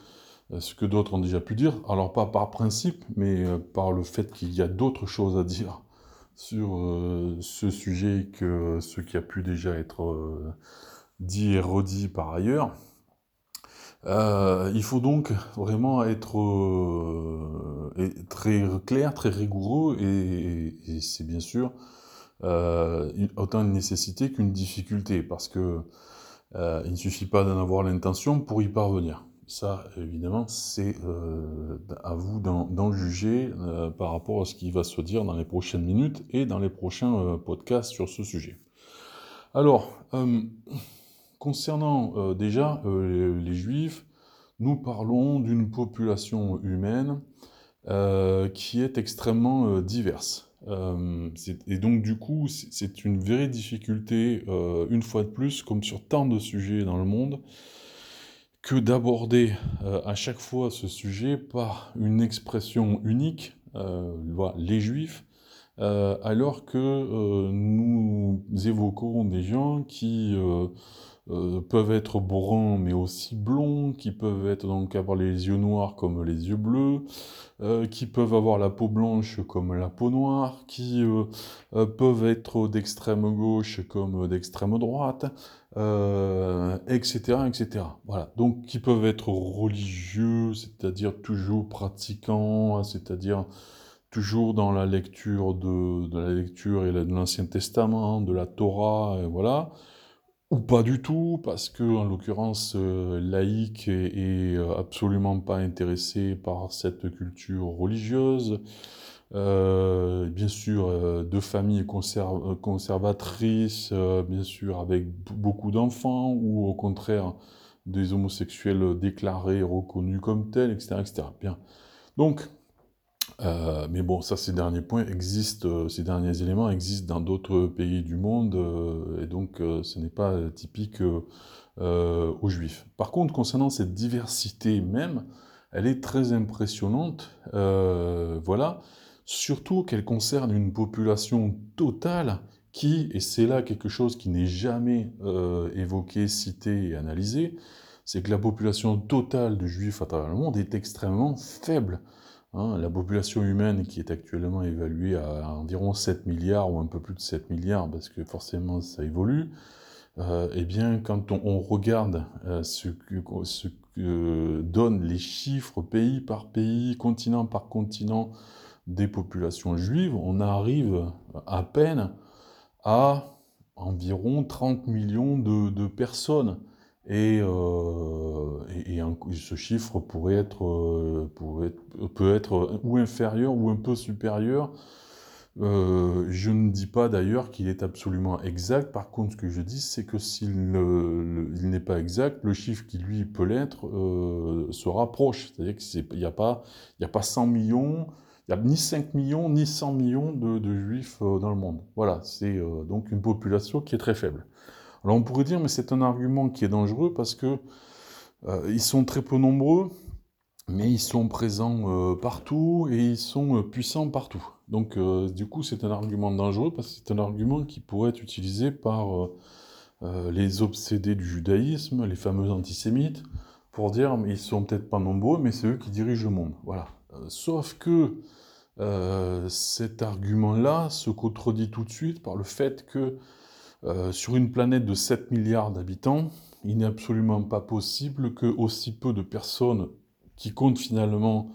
ce que d'autres ont déjà pu dire. Alors pas par principe, mais par le fait qu'il y a d'autres choses à dire sur euh, ce sujet que ce qui a pu déjà être euh, dit et redit par ailleurs. Euh, il faut donc vraiment être très clair, très rigoureux, et, c'est bien sûr autant une nécessité qu'une difficulté, parce que il ne suffit pas d'en avoir l'intention pour y parvenir. Ça, évidemment, c'est euh, à vous d'en juger euh, par rapport à ce qui va se dire dans les prochaines minutes et dans les prochains euh, podcasts sur ce sujet. Alors, concernant déjà les, Juifs, nous parlons d'une population humaine qui est extrêmement diverse. et donc, du coup, c'est une vraie difficulté, une fois de plus, comme sur tant de sujets dans le monde, que d'aborder euh, à chaque fois ce sujet par une expression unique, euh, les juifs, euh, alors que nous évoquons des gens qui peuvent être bruns mais aussi blonds, qui peuvent être donc avoir les yeux noirs comme les yeux bleus, qui peuvent avoir la peau blanche comme la peau noire, qui peuvent être d'extrême gauche comme d'extrême droite, etc., euh, etc. Voilà. Donc, qui peuvent être religieux, c'est-à-dire toujours pratiquants, c'est-à-dire toujours dans la lecture de, la lecture et de l'Ancien Testament, de la Torah, et voilà, ou pas du tout, parce que en l'occurrence euh, laïque et, euh, absolument pas intéressé par cette culture religieuse. Euh, bien sûr, de familles conservatrices, euh, bien sûr, avec beaucoup d'enfants, ou au contraire, des homosexuels déclarés, reconnus comme tels, etc. etc. Bien. Donc, mais bon, ça, ces derniers points existent, ces derniers éléments existent dans d'autres pays du monde, et donc ce n'est pas typique aux juifs. Par contre, concernant cette diversité même, elle est très impressionnante. voilà surtout qu'elle concerne une population totale qui, et c'est là quelque chose qui n'est jamais euh, évoqué, cité et analysé, c'est que la population totale de juifs à travers le monde est extrêmement faible. Hein. la population humaine qui est actuellement évaluée à environ 7 milliards ou un peu plus de 7 milliards, parce que forcément ça évolue, euh, eh bien quand on, regarde euh, ce, que, ce que donnent les chiffres pays par pays, continent par continent, des populations juives, on arrive à peine à environ 30 millions de, personnes. Et, euh, ce chiffre pourrait être, euh, peut être ou inférieur ou un peu supérieur. Euh, je ne dis pas d'ailleurs qu'il est absolument exact. Par contre, ce que je dis, c'est que s'il n'est pas exact, le chiffre qui lui peut l'être se rapproche. C'est-à-dire qu'il n'y a, pas, a pas 100 millions, il n'y a ni 5 millions ni 100 millions de, juifs euh, dans le monde. Voilà, c'est euh, donc une population qui est très faible. Alors on pourrait dire, mais c'est un argument qui est dangereux parce que euh, ils sont très peu nombreux, mais ils sont présents partout et ils sont puissants partout. Donc du coup, c'est un argument dangereux parce que c'est un argument qui pourrait être utilisé par les obsédés du judaïsme, les fameux antisémites, pour dire, mais ils sont peut-être pas nombreux, mais c'est eux qui dirigent le monde. Voilà. sauf que euh, cet argument-là se contredit tout de suite par le fait que euh, sur une planète de 7 milliards d'habitants, il n'est absolument pas possible que aussi peu de personnes qui comptent finalement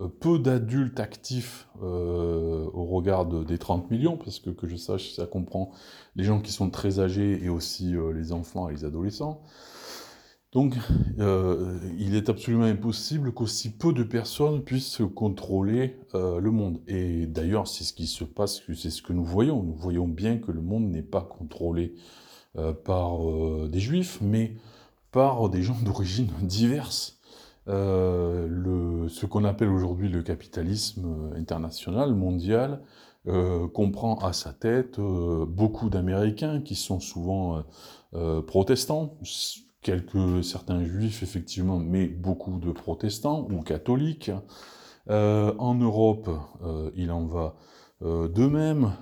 euh, peu d'adultes actifs au regard des 30 millions, parce que que je sache, ça comprend les gens qui sont très âgés et aussi les enfants et les adolescents, donc, euh, il est absolument impossible qu'aussi peu de personnes puissent contrôler euh, le monde. Et d'ailleurs, c'est ce qui se passe, c'est ce que nous voyons. Nous voyons bien que le monde n'est pas contrôlé euh, par des juifs, mais par des gens d'origine diverses. ce qu'on appelle aujourd'hui le capitalisme international, mondial, comprend à sa tête beaucoup d'Américains qui sont souvent protestants, quelques certains juifs effectivement, mais beaucoup de protestants ou catholiques. en Europe, il en va de même.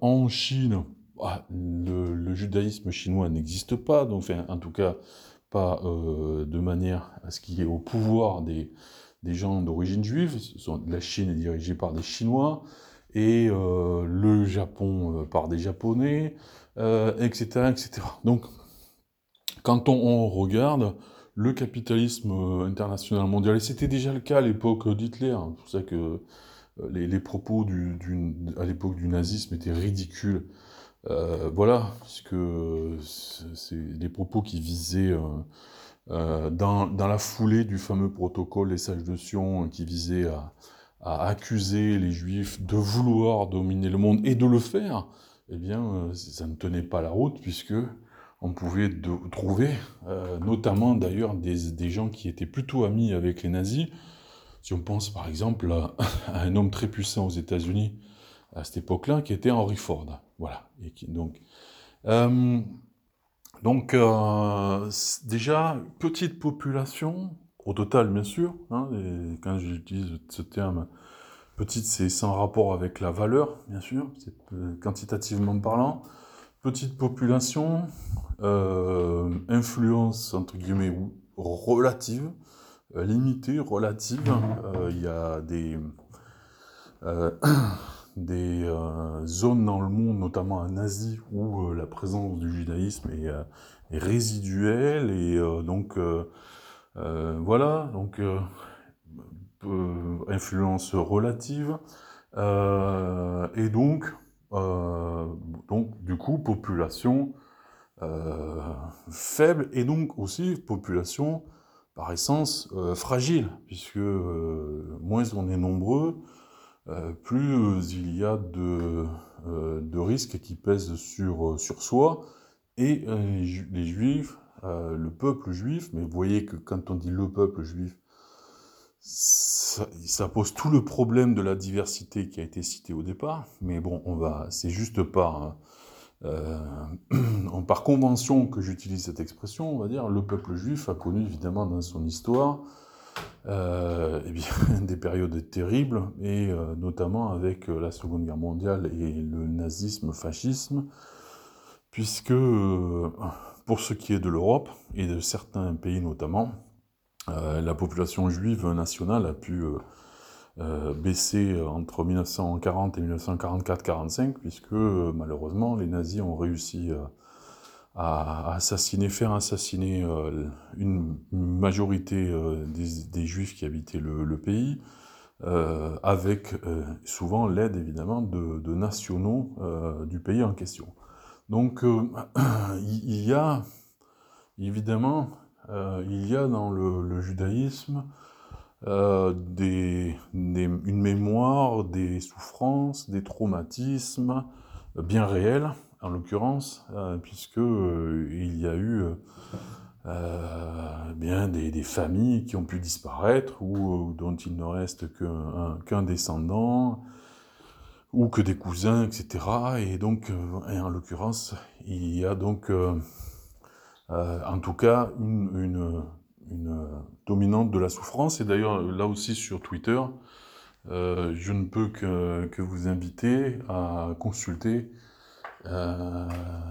en Chine, ah, le, judaïsme chinois n'existe pas, donc en tout cas pas de manière à ce qu'il y ait au pouvoir des, des gens d'origine juive. La Chine est dirigée par des Chinois et euh, le Japon euh, par des Japonais, etc., euh, etc. Donc, quand on, regarde le capitalisme international mondial, et c'était déjà le cas à l'époque d'Hitler, hein, c'est pour ça que les, propos à l'époque du nazisme étaient ridicules. voilà, puisque c'est des propos qui visaient euh, dans, la foulée du fameux protocole des sages de Sion qui visait à, accuser les juifs de vouloir dominer le monde et de le faire, eh bien, euh, ça ne tenait pas la route puisque on pouvait trouver, euh, notamment d'ailleurs des, des, gens qui étaient plutôt amis avec les nazis. Si on pense par exemple à, un homme très puissant aux États-Unis à cette époque-là, qui était Henry Ford. Voilà. Et qui, donc, euh, donc, euh, déjà, petite population, au total, bien sûr, hein, et quand j'utilise ce terme, petite, c'est sans rapport avec la valeur, bien sûr, c'est quantitativement parlant. Petite population, euh, influence, entre guillemets, relative, euh, limitée, relative. Il y a des des euh, zones dans le monde, notamment en Asie, où euh, la présence du judaïsme est, euh, résiduelle et donc voilà, donc influence relative et donc donc du coup population faible et donc aussi population par essence fragile puisque moins on est nombreux euh, plus euh, il y a de, euh, de, risques qui pèsent sur, sur soi. Et les, juifs, le peuple juif, mais vous voyez que quand on dit le peuple juif, ça, pose tout le problème de la diversité qui a été cité au départ, mais bon, on va, c'est juste par, par convention que j'utilise cette expression, on va dire, le peuple juif a connu évidemment dans son histoire euh, eh bien, des périodes terribles, et euh, notamment avec euh, la Seconde Guerre mondiale et le nazisme, fascisme, puisque pour ce qui est de l'Europe et de certains pays notamment, la population juive nationale a pu baisser entre 1940 et 1944-45, puisque malheureusement les nazis ont réussi à assassiner, faire assassiner euh, une majorité euh, des, juifs qui habitaient le, pays, euh, avec souvent l'aide évidemment de, nationaux du pays en question. Donc il y a évidemment, il y a dans le, judaïsme des, une mémoire des souffrances, des traumatismes bien réels, en l'occurrence, euh, puisque euh, il y a eu euh, bien des, familles qui ont pu disparaître ou dont il ne reste qu'un descendant ou que des cousins, etc. Et donc, en l'occurrence, il y a donc, en tout cas, une, dominante de la souffrance. Et d'ailleurs, là aussi sur Twitter, je ne peux que, vous inviter à consulter euh,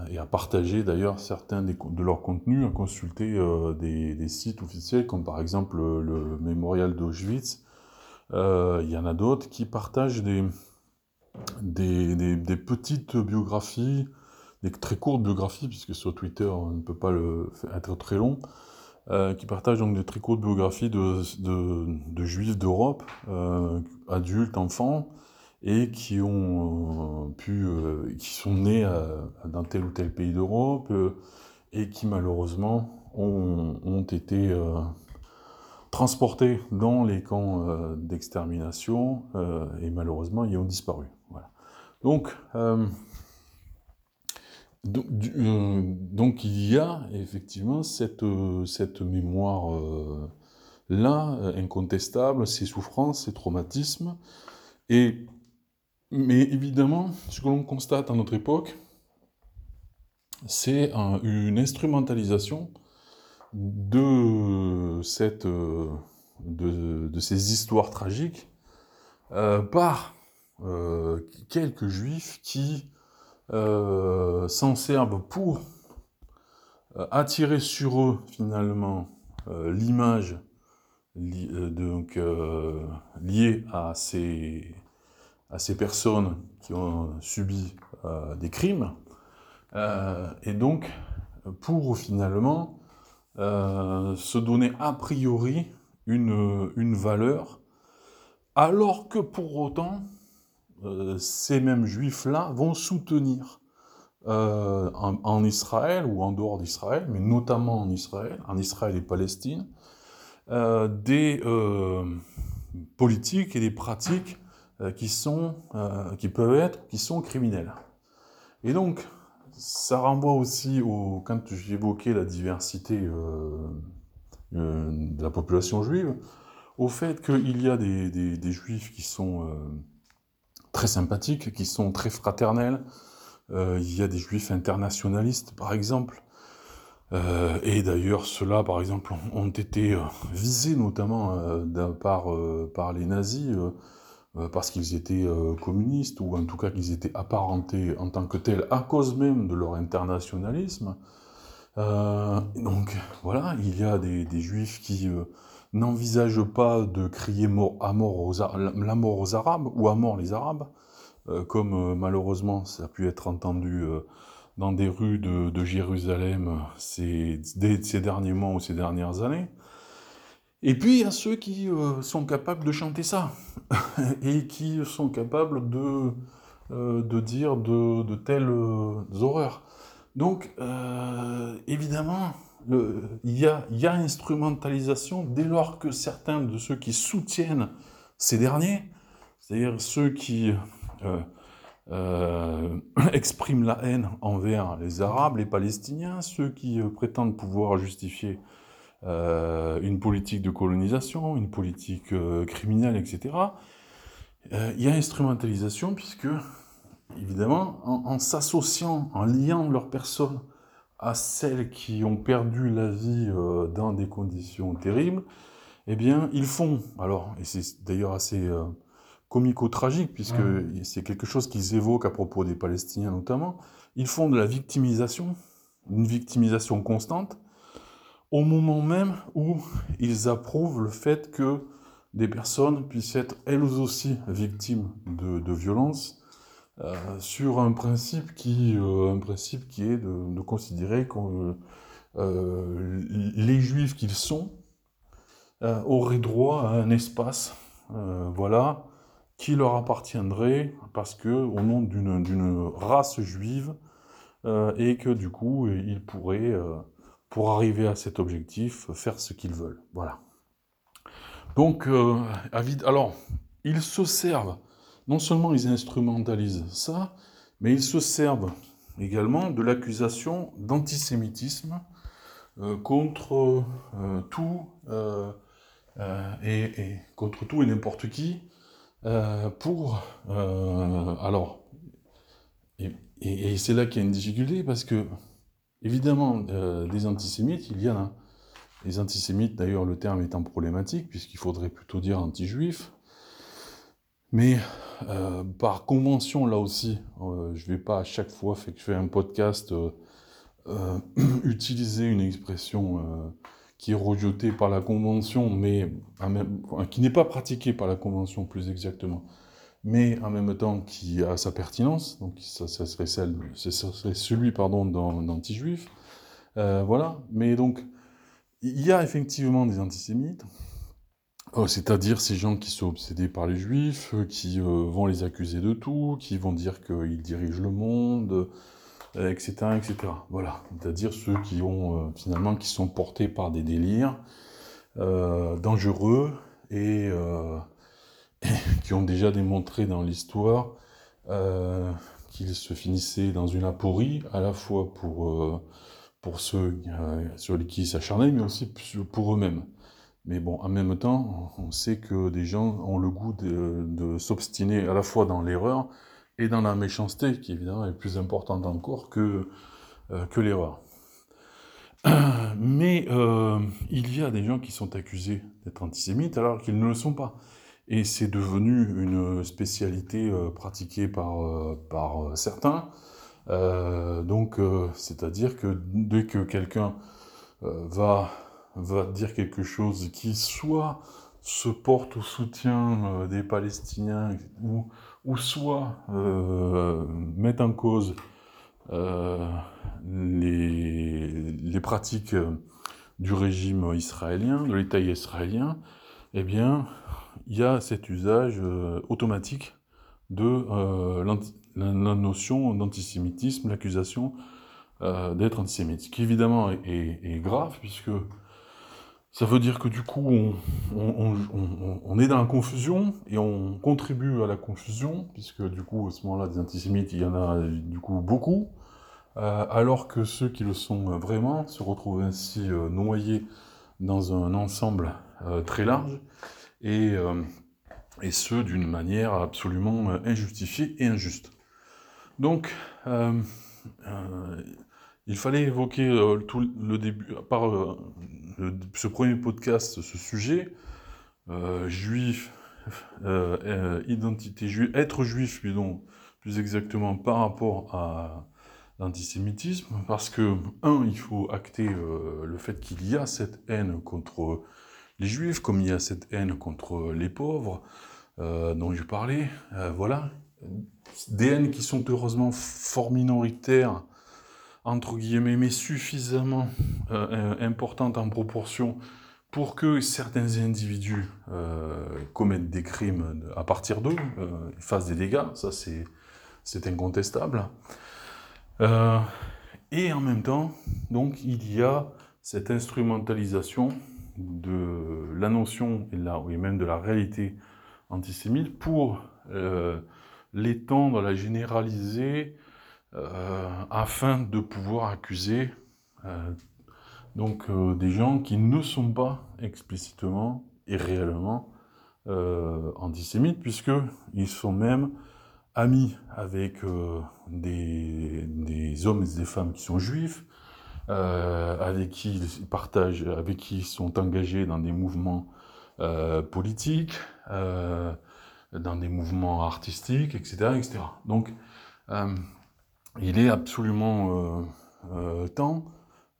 et à partager d'ailleurs certains de leurs contenus, à consulter euh, des, sites officiels comme par exemple le, mémorial d'Auschwitz. Euh, il y en a d'autres qui partagent des, petites biographies, des très courtes biographies, puisque sur Twitter on ne peut pas être très long, qui partagent donc des très courtes biographies de, de, juifs d'Europe, adultes, enfants, et qui ont euh, pu, euh, qui sont nés dans tel ou tel pays d'Europe euh, et qui malheureusement ont, ont été transportés dans les camps d'extermination et malheureusement ils ont disparu. Voilà. Donc, donc, donc, il y a effectivement cette, cette mémoire là, incontestable, ces souffrances, ces traumatismes, et mais évidemment, ce que l'on constate à notre époque, c'est une instrumentalisation de, cette, de, de ces histoires tragiques par quelques juifs qui s'en servent pour attirer sur eux finalement l'image donc liée à ces à ces personnes qui ont subi euh, des crimes, euh, et donc pour finalement euh, se donner a priori une, valeur, alors que pour autant, ces mêmes juifs-là vont soutenir en, en, Israël ou en dehors d'Israël, mais notamment en Israël, en Israël et Palestine, des politiques et des pratiques euh, qui, sont, euh, qui peuvent être, qui sont criminels. Et donc, ça renvoie aussi au, quand j'évoquais la diversité euh, de la population juive, au fait qu'il y a des, juifs qui sont très sympathiques, qui sont très fraternels. il y a des juifs internationalistes, par exemple. et d'ailleurs, ceux-là, par exemple, ont été visés notamment par, les nazis euh, parce qu'ils étaient euh, communistes, ou en tout cas qu'ils étaient apparentés en tant que tels à cause même de leur internationalisme. Euh, donc voilà, il y a des, juifs qui n'envisagent pas de crier mort, à mort aux, la mort aux Arabes ou à mort les Arabes, comme malheureusement ça a pu être entendu dans des rues de, Jérusalem ces, derniers mois ou ces dernières années. Et puis il y a ceux qui euh, sont capables de chanter ça et qui sont capables de, euh, dire de, telles euh, horreurs. Donc évidemment, il y, a, instrumentalisation dès lors que certains de ceux qui soutiennent ces derniers, c'est-à-dire ceux qui expriment la haine envers les Arabes, les Palestiniens, ceux qui prétendent pouvoir justifier euh, une politique de colonisation, une politique euh, criminelle, etc. Euh, il y a instrumentalisation puisque, évidemment, en, s'associant, en liant leurs personnes à celles qui ont perdu la vie dans des conditions terribles, eh bien, ils font, alors, et c'est d'ailleurs assez comico-tragique, puisque c'est quelque chose qu'ils évoquent à propos des Palestiniens notamment, ils font de la victimisation, une victimisation constante, au moment même où ils approuvent le fait que des personnes puissent être elles aussi victimes de, violences euh, sur un principe qui, euh, un principe qui est de, considérer que euh, les juifs qu'ils sont auraient droit à un espace, voilà, qui leur appartiendrait parce que au nom d'une race juive et que du coup ils pourraient pour arriver à cet objectif, faire ce qu'ils veulent. Voilà. Donc, alors, ils se servent, non seulement ils instrumentalisent ça, mais ils se servent également de l'accusation d'antisémitisme euh, contre euh, tout et, contre tout et n'importe qui pour alors et, c'est là qu'il y a une difficulté parce que Évidemment, euh, des antisémites, il y en a. Les antisémites, d'ailleurs, le terme étant problématique, puisqu'il faudrait plutôt dire anti-juif. Mais euh, par convention, là aussi, euh, je ne vais pas à chaque fois que je fais un podcast utiliser une expression qui est rejetée par la convention, mais qui n'est pas pratiquée par la convention plus exactement mais en même temps qui a sa pertinence, donc ça, serait, celle, ça serait celui pardon, d'anti-juif. Euh, voilà, mais donc il y a effectivement des antisémites, euh, c'est-à-dire ces gens qui sont obsédés par les juifs, euh, qui vont les accuser de tout, qui vont dire qu'ils dirigent le monde, etc., etc. Voilà, c'est-à-dire ceux qui ont finalement qui sont portés par des délires dangereux et qui ont déjà démontré dans l'histoire euh, qu'ils se finissaient dans une aporie, à la fois pour, euh, ceux euh, sur qui s'acharnaient, mais aussi pour eux-mêmes. Mais bon, en même temps, on sait que des gens ont le goût de, s'obstiner à la fois dans l'erreur et dans la méchanceté, qui évidemment est plus importante encore que, que l'erreur. Mais euh, il y a des gens qui sont accusés d'être antisémites alors qu'ils ne le sont pas. Et c'est devenu une spécialité euh, pratiquée par, euh, par certains. donc, c'est-à-dire que dès que quelqu'un va, va dire quelque chose qui soit se porte au soutien des Palestiniens ou, ou soit met en cause les, les, pratiques du régime israélien, de l'État israélien, eh bien, il y a cet usage euh, automatique de euh, la, notion d'antisémitisme, l'accusation euh, d'être antisémite. Ce qui évidemment est, grave, puisque ça veut dire que du coup, on, est dans la confusion et on contribue à la confusion, puisque du coup, à ce moment-là, des antisémites, il y en a du coup beaucoup. Euh, alors que ceux qui le sont vraiment se retrouvent ainsi euh, noyés dans un ensemble euh, très large, et, et ce d'une manière absolument injustifiée et injuste. Donc, il fallait évoquer tout le début, par ce premier podcast, ce sujet, juif, identité juive, être juif, plus exactement par rapport à l'antisémitisme, parce que, un, il faut acter euh, le fait qu'il y a cette haine contre les juifs, comme il y a cette haine contre les pauvres, euh, dont je parlais, euh, voilà. Des haines qui sont heureusement fort minoritaires, entre guillemets, mais suffisamment importantes en proportion pour que certains individus commettent des crimes à partir d'eux, fassent des dégâts, ça c'est incontestable. Euh, et en même temps, donc, il y a cette instrumentalisation de la notion et, et même de la réalité antisémite pour euh, l'étendre, la généraliser, euh, afin de pouvoir accuser euh, donc des gens qui ne sont pas explicitement et réellement antisémites, puisqu'ils sont même amis avec euh, des, des, hommes et des femmes qui sont juifs, euh, avec qui ils partagent, avec qui ils sont engagés dans des mouvements euh, politiques, euh, dans des mouvements artistiques, etc., etc. Donc, euh, il est absolument euh, temps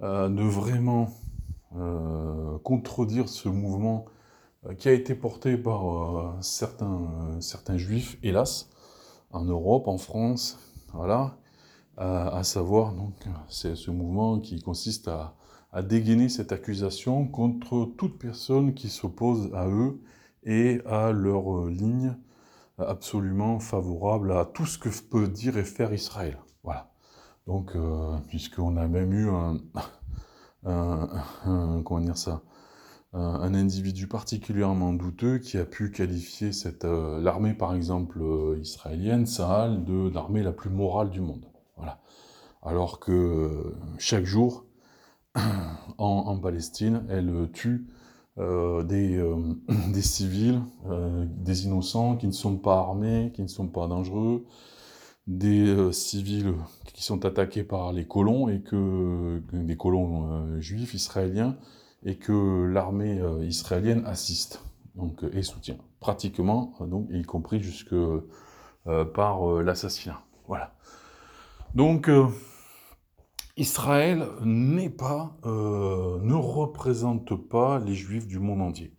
de vraiment contredire ce mouvement qui a été porté par certains, juifs, hélas, en Europe, en France, voilà, à, savoir donc c'est ce mouvement qui consiste à, dégainer cette accusation contre toute personne qui s'oppose à eux et à leur ligne absolument favorable à tout ce que peut dire et faire Israël. Voilà. Donc, euh, puisqu'on a même eu un, comment dire ça, un individu particulièrement douteux qui a pu qualifier euh, l'armée par exemple euh, israélienne Sahel de l'armée la plus morale du monde. Voilà. Alors que chaque jour en, Palestine, elle tue des civils, des innocents qui ne sont pas armés, qui ne sont pas dangereux, des civils qui sont attaqués par les colons et que des colons juifs israéliens et que l'armée euh, israélienne assiste donc, et soutient, pratiquement, euh, donc, y compris jusque euh, par l'assassinat. Voilà. Donc, Israël n'est pas, ne représente pas les juifs du monde entier.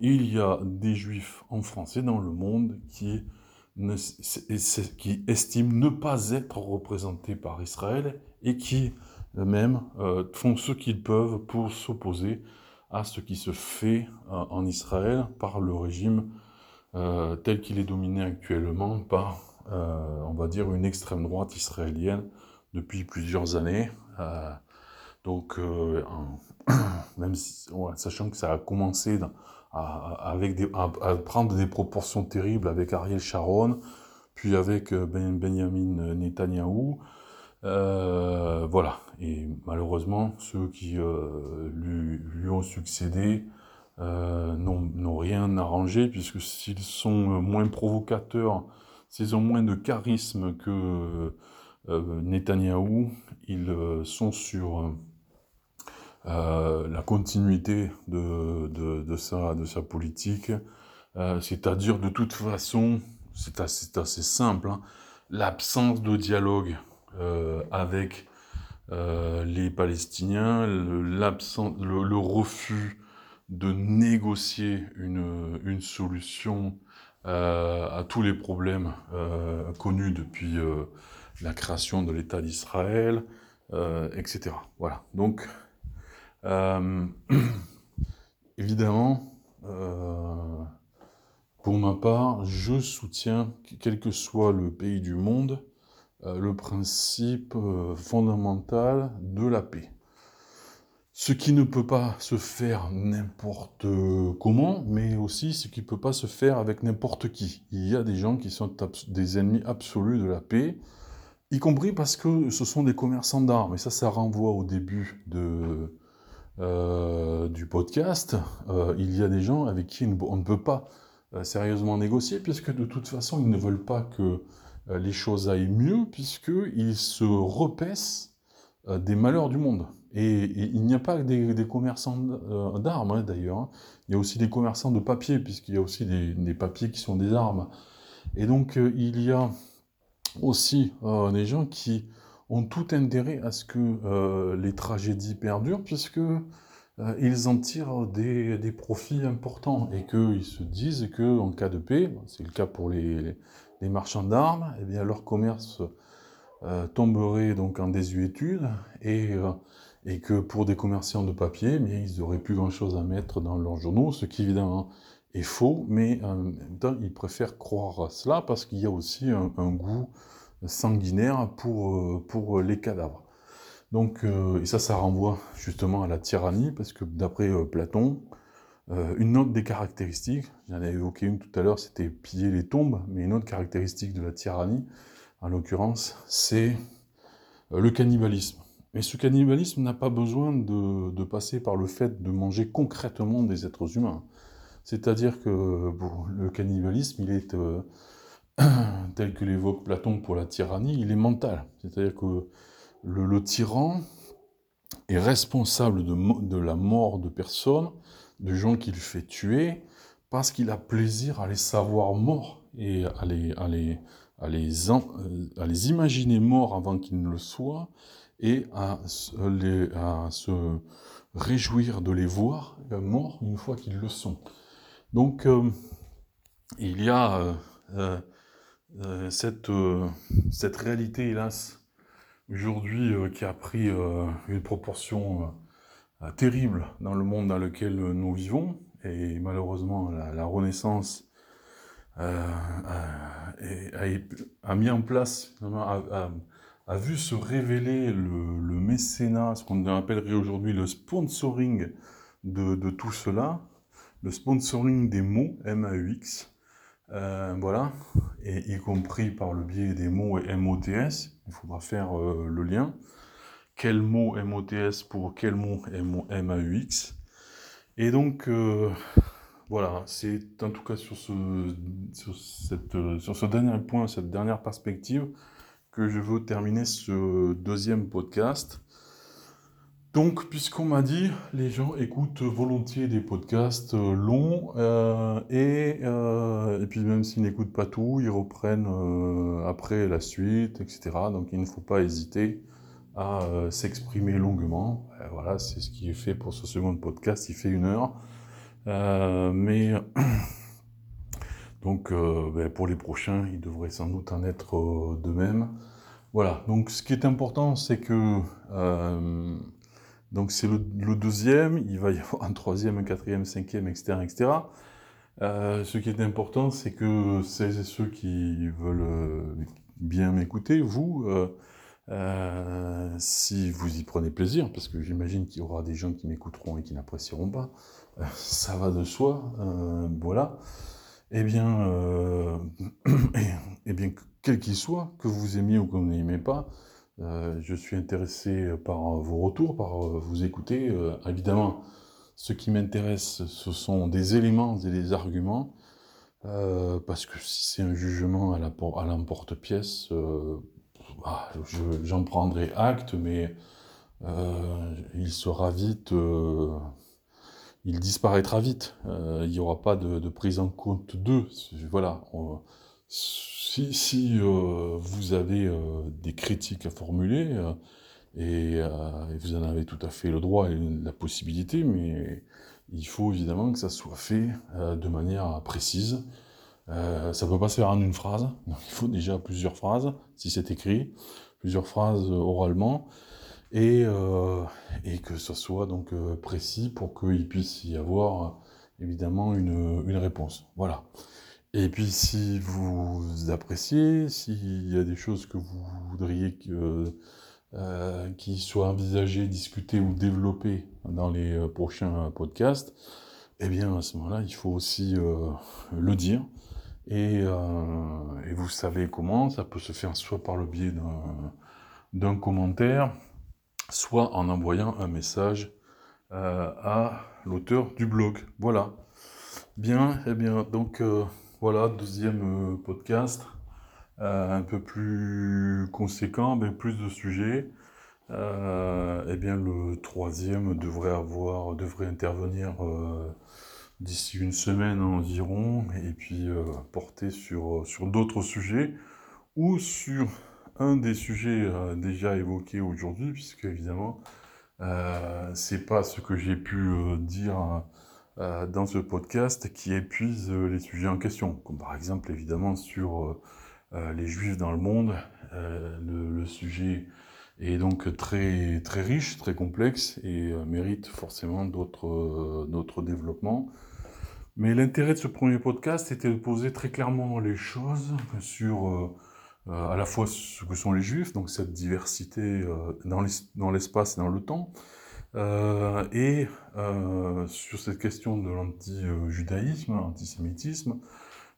Il y a des juifs en France et dans le monde qui, qui estiment ne pas être représentés par Israël et qui même euh, font ce qu'ils peuvent pour s'opposer à ce qui se fait euh, en Israël par le régime euh, tel qu'il est dominé actuellement par, on va dire, une extrême droite israélienne depuis plusieurs années. donc, même sachant que ça a commencé à, avec des, à, prendre des proportions terribles avec Ariel Sharon, puis avec ben, Benjamin Netanyahou, euh, voilà. Et malheureusement, ceux qui euh, lui, lui, ont succédé euh, n'ont rien arrangé, puisque s'ils sont moins provocateurs, s'ils ont moins de charisme que euh, Netanyahou, ils sont sur la continuité de, de, de, sa, politique, c'est-à-dire de toute façon, c'est assez, simple, hein, l'absence de dialogue avec les Palestiniens, le, refus de négocier une, une solution euh, à tous les problèmes euh, connus depuis euh, la création de l'État d'Israël, etc. Voilà. Donc, évidemment, pour ma part, je soutiens, quel que soit le pays du monde, le principe fondamental de la paix. Ce qui ne peut pas se faire n'importe comment, mais aussi ce qui ne peut pas se faire avec n'importe qui. Il y a des gens qui sont des ennemis absolus de la paix, y compris parce que ce sont des commerçants d'armes. Et ça, ça renvoie au début de, euh, du podcast. Euh, il y a des gens avec qui on ne peut pas euh, sérieusement négocier, puisque de toute façon, ils ne veulent pas que les choses aillent mieux, puisqu'ils se repaissent des malheurs du monde. Et, il n'y a pas que des, commerçants d'armes, hein, d'ailleurs. Hein. Il y a aussi des commerçants de papier, puisqu'il y a aussi des, papiers qui sont des armes. Et donc, il y a aussi des gens qui ont tout intérêt à ce que les tragédies perdurent, puisque ils en tirent des, profits importants et qu'ils se disent que en cas de paix, c'est le cas pour les, marchands d'armes, eh bien leur commerce tomberait donc en désuétude et que pour des commerçants de papier, mais ils n'auraient plus grand-chose à mettre dans leurs journaux, ce qui évidemment est faux, mais en même temps, ils préfèrent croire à cela parce qu'il y a aussi un, goût sanguinaire pour, euh, pour les cadavres. Donc, euh, et ça, ça renvoie justement à la tyrannie, parce que d'après euh, Platon, une autre des caractéristiques, j'en ai évoqué une tout à l'heure, c'était piller les tombes, mais une autre caractéristique de la tyrannie, en l'occurrence, c'est le cannibalisme. Mais ce cannibalisme n'a pas besoin de, passer par le fait de manger concrètement des êtres humains. C'est-à-dire que le cannibalisme, il est, euh, tel que l'évoque Platon pour la tyrannie, il est mental. C'est-à-dire que le, tyran est responsable de, la mort de personnes, de gens qu'il fait tuer, parce qu'il a plaisir à les savoir morts et à les, les imaginer morts avant qu'ils ne le soient, et à, se réjouir de les voir morts une fois qu'ils le sont. Donc euh, il y a euh, euh, cette, cette réalité, hélas, aujourd'hui qui a pris une proportion terrible dans le monde dans lequel nous vivons, et malheureusement la, Renaissance a, mis en place, a vu se révéler le, mécénat, ce qu'on appellerait aujourd'hui le sponsoring de, tout cela, le sponsoring des mots M-A-U-X, euh, voilà, et y compris par le biais des mots M-O-T-S, il faudra faire euh, le lien. Quel mot M-O-T-S pour quel mot M-A-U-X Et donc, euh, voilà, c'est en tout cas sur ce dernier point, cette dernière perspective, que je veux terminer ce deuxième podcast. Donc, puisqu'on m'a dit, les gens écoutent volontiers des podcasts euh, longs euh, et, euh, et puis même s'ils n'écoutent pas tout, ils reprennent après la suite, etc. Donc, il ne faut pas hésiter à s'exprimer longuement. voilà, c'est ce qui est fait pour ce second podcast. Il fait une heure, mais donc, ben, pour les prochains, il devrait sans doute en être de même. Voilà. Donc, ce qui est important, c'est que donc c'est le, deuxième. Il va y avoir un troisième, un quatrième, cinquième, etc., etc. ce qui est important, c'est que celles et ceux qui veulent bien m'écouter, vous, si vous y prenez plaisir, parce que j'imagine qu'il y aura des gens qui m'écouteront et qui n'apprécieront pas, ça va de soi, voilà. Eh bien, euh, eh bien quel qu'il soit, que vous aimiez ou que vous n'aimez pas, euh, je suis intéressé par vos retours, par euh, vous écouter. évidemment, ce qui m'intéresse, ce sont des éléments et des arguments, parce que si c'est un jugement à l'emporte-pièce, ah, j'en prendrai acte, mais il sera vite, il disparaîtra vite. il n'y aura pas de, prise en compte d'eux. Voilà. Si, vous avez des critiques à formuler, et, vous en avez tout à fait le droit et la possibilité, mais il faut évidemment que ça soit fait de manière précise, euh, ça ne peut pas se faire en une phrase, donc il faut déjà plusieurs phrases, si c'est écrit, plusieurs phrases euh, oralement, et, euh, que ce soit donc précis pour qu'il puisse y avoir évidemment une, réponse. Voilà. Et puis si vous appréciez, s'il y a des choses que vous voudriez que, euh, qui soient envisagées, discutées ou développées dans les prochains podcasts, eh bien à ce moment-là, il faut aussi le dire. Euh, et, vous savez comment, ça peut se faire soit par le biais d'un commentaire, soit en envoyant un message euh, à l'auteur du blog. Voilà. Bien, et eh bien, donc euh, voilà, deuxième podcast, un peu plus conséquent, avec plus de sujets. eh bien, le troisième devrait avoir, devrait intervenir d'ici une semaine environ, et puis euh, porter sur, euh, sur d'autres sujets, ou sur un des sujets euh, déjà évoqués aujourd'hui, puisque évidemment, c'est pas ce que j'ai pu dire dans ce podcast qui épuise les sujets en question, comme par exemple évidemment sur les juifs dans le monde, le, sujet est donc très, très riche, très complexe et mérite forcément d'autres développements. Mais l'intérêt de ce premier podcast était de poser très clairement les choses sur euh, euh, à la fois ce que sont les juifs, donc cette diversité euh, dans l'espace et dans le temps, et sur cette question de l'anti-judaïsme, l'antisémitisme,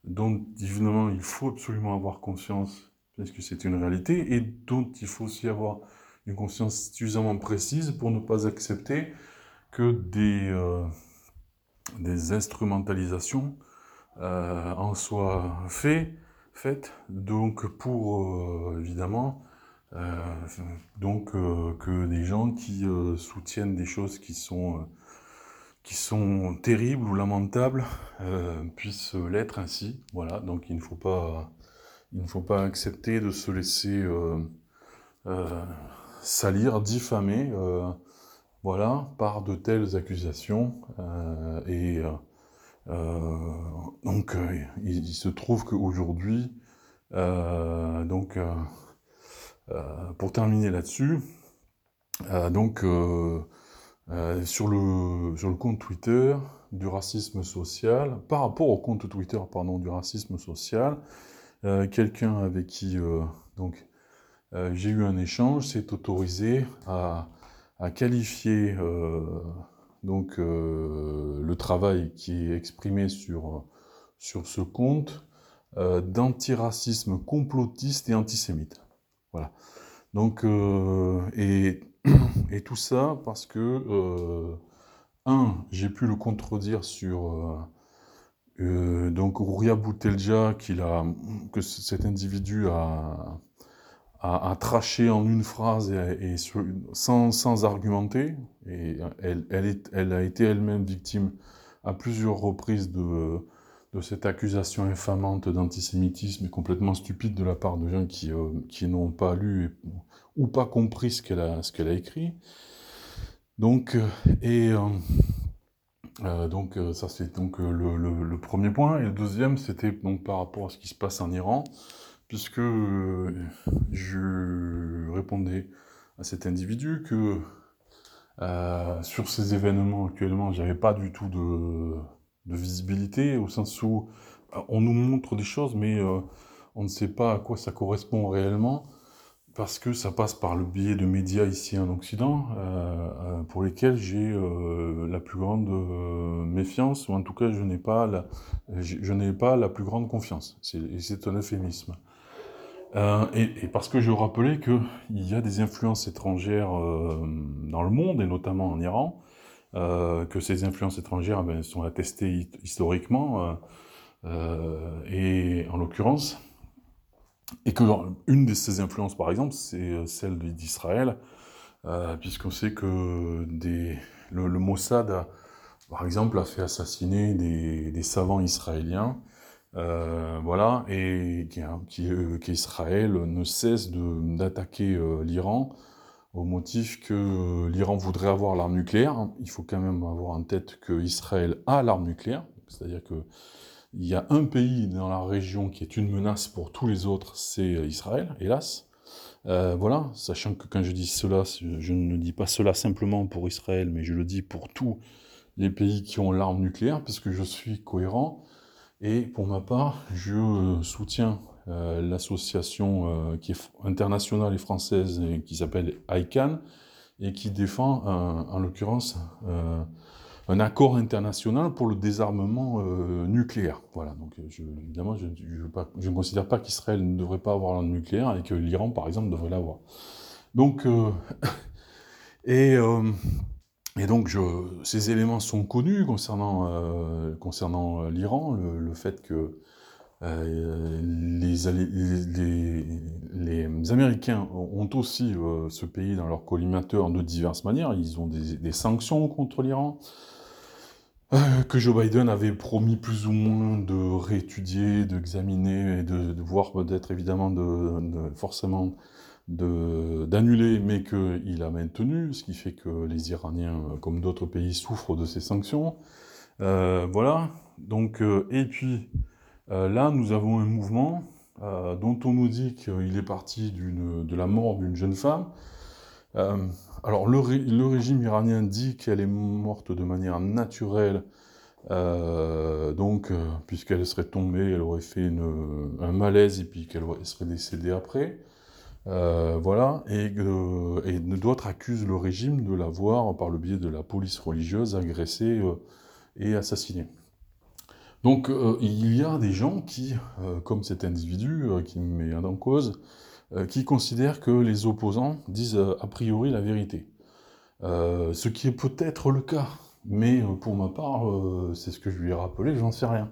dont évidemment il faut absolument avoir conscience, parce que c'est une réalité, et dont il faut aussi avoir une conscience suffisamment précise pour ne pas accepter que des des instrumentalisations euh, en soient fait, faites, donc pour euh, évidemment euh, donc que des gens qui soutiennent des choses qui sont terribles ou lamentables puissent l'être ainsi. Voilà, donc il ne faut pas il accepter de se laisser salir, diffamer voilà, par de telles accusations. Euh, et euh, euh, donc, il, se trouve qu'aujourd'hui, donc, pour terminer là-dessus, donc, sur, le, sur le compte Twitter du racisme social, par rapport au compte Twitter pardon, du racisme social, quelqu'un avec qui donc, j'ai eu un échange s'est autorisé à qualifier euh, donc euh, le travail qui est exprimé sur, sur ce compte euh, d'antiracisme complotiste et antisémite. Voilà. Donc, et, et, tout ça parce que, un, j'ai pu le contredire sur donc Rouria Boutelja, a, que cet individu a, à, tracher en une phrase et, sans, sans, argumenter. Et elle, elle, est, elle a été elle-même victime à plusieurs reprises de, de cette accusation infamante d'antisémitisme et complètement stupide de la part de gens qui, euh, n'ont pas lu ou pas compris ce qu'elle a, a écrit. Donc, euh, et, euh, donc ça c'est donc le, premier point. Et le deuxième, c'était donc par rapport à ce qui se passe en Iran puisque je répondais à cet individu que sur ces événements actuellement, j'avais pas du tout de, visibilité, au sens où euh, on nous montre des choses, mais on ne sait pas à quoi ça correspond réellement, parce que ça passe par le biais de médias ici en Occident, pour lesquels j'ai la plus grande méfiance, ou en tout cas je n'ai pas la, je pas la plus grande confiance. C'est un euphémisme. Euh, et, parce que je rappelais qu'il y a des influences étrangères euh, dans le monde, et notamment en Iran, euh, que ces influences étrangères ben, sont attestées historiquement, et en l'occurrence, et que une de ces influences, par exemple, c'est celle d'Israël, puisqu'on sait que le, Mossad, par exemple, a fait assassiner des, savants israéliens, voilà, et qu'Israël ne cesse d'attaquer l'Iran au motif que l'Iran voudrait avoir l'arme nucléaire. Il faut quand même avoir en tête qu'Israël a l'arme nucléaire, c'est-à-dire que il y a un pays dans la région qui est une menace pour tous les autres, c'est Israël, hélas. Euh, voilà, sachant que quand je dis cela, je ne dis pas cela simplement pour Israël, mais je le dis pour tous les pays qui ont l'arme nucléaire, parce que je suis cohérent. Et pour ma part, je soutiens euh, l'association euh, qui est internationale et française qui s'appelle ICANN et qui défend en l'occurrence euh, un accord international pour le désarmement nucléaire. Voilà, donc évidemment, je, je, ne considère pas qu'Israël ne devrait pas avoir l'arme nucléaire et que l'Iran, par exemple, devrait l'avoir. Donc, et, et donc, ces éléments sont connus concernant, concernant l'Iran, le, fait que euh, les, Américains ont aussi euh, ce pays dans leur collimateur de diverses manières. Ils ont des, sanctions contre l'Iran, euh, que Joe Biden avait promis plus ou moins de réétudier, d'examiner et de, voir peut-être évidemment de, forcément d'annuler, mais qu'il a maintenu, ce qui fait que les Iraniens, comme d'autres pays, souffrent de ces sanctions. voilà. Donc, et puis, euh, là, nous avons un mouvement euh, dont on nous dit qu'il est parti de la mort d'une jeune femme. Euh, alors, le, régime iranien dit qu'elle est morte de manière naturelle, donc, puisqu'elle serait tombée, elle aurait fait un malaise et puis qu'elle serait décédée après. Voilà, et, et d'autres accusent le régime de l'avoir, par le biais de la police religieuse, agressée et assassinée. Donc euh, il y a des gens qui, euh, comme cet individu euh, qui me met en cause, qui considèrent que les opposants disent a priori la vérité. ce qui est peut-être le cas, mais pour ma part, c'est ce que je lui ai rappelé, j'en sais rien.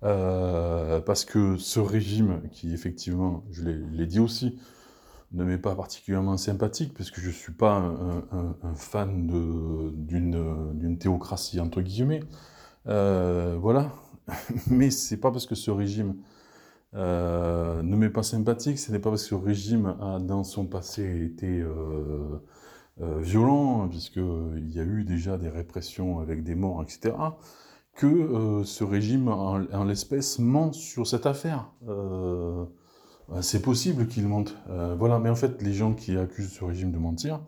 parce que ce régime, qui effectivement, je l'ai dit aussi, ne m'est pas particulièrement sympathique, parce que je ne suis pas un, fan d'une théocratie, entre guillemets. voilà, mais c'est pas parce que ce régime euh, ne m'est pas sympathique, ce n'est pas parce que ce régime a dans son passé été euh, euh, violent, puisqu'il y a eu déjà des répressions avec des morts, etc., que ce régime, en, l'espèce, ment sur cette affaire. C'est possible qu'il mente. voilà, mais en fait, les gens qui accusent ce régime de mentir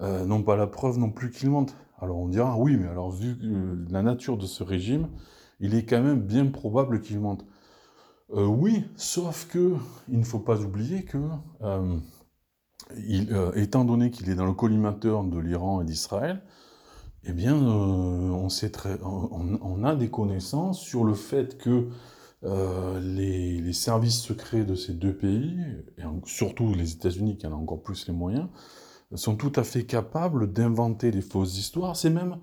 n'ont pas la preuve non plus qu'il mente. Alors on dira, oui, mais alors vu la nature de ce régime, il est quand même bien probable qu'il monte. Euh, oui, sauf que il ne faut pas oublier que, euh, euh, étant donné qu'il est dans le collimateur de l'Iran et d'Israël, eh bien, on, a des connaissances sur le fait que les, les, services secrets de ces deux pays, et surtout les États-Unis qui en ont encore plus les moyens, sont tout à fait capables d'inventer des fausses histoires. C'est même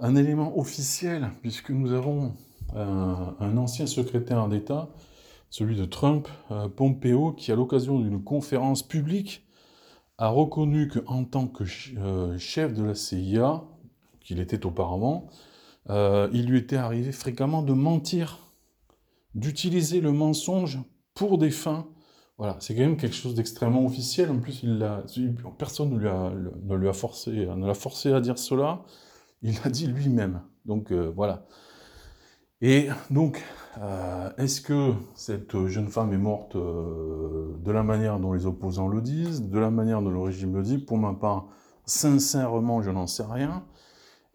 un élément officiel, puisque nous avons un, ancien secrétaire d'État, celui de Trump, euh, Pompeo, qui, à l'occasion d'une conférence publique, a reconnu qu'en tant que euh, chef de la CIA, qu'il était auparavant, euh, il lui était arrivé fréquemment de mentir, d'utiliser le mensonge pour des fins. Voilà, c'est quand même quelque chose d'extrêmement officiel. En plus, il personne ne lui a, ne lui a forcé, ne l'a forcé à dire cela. Il l'a dit lui-même. Donc voilà. Et donc, euh, est-ce que cette jeune femme est morte euh, de la manière dont les opposants le disent, de la manière dont le régime le dit? Pour ma part, sincèrement, je n'en sais rien.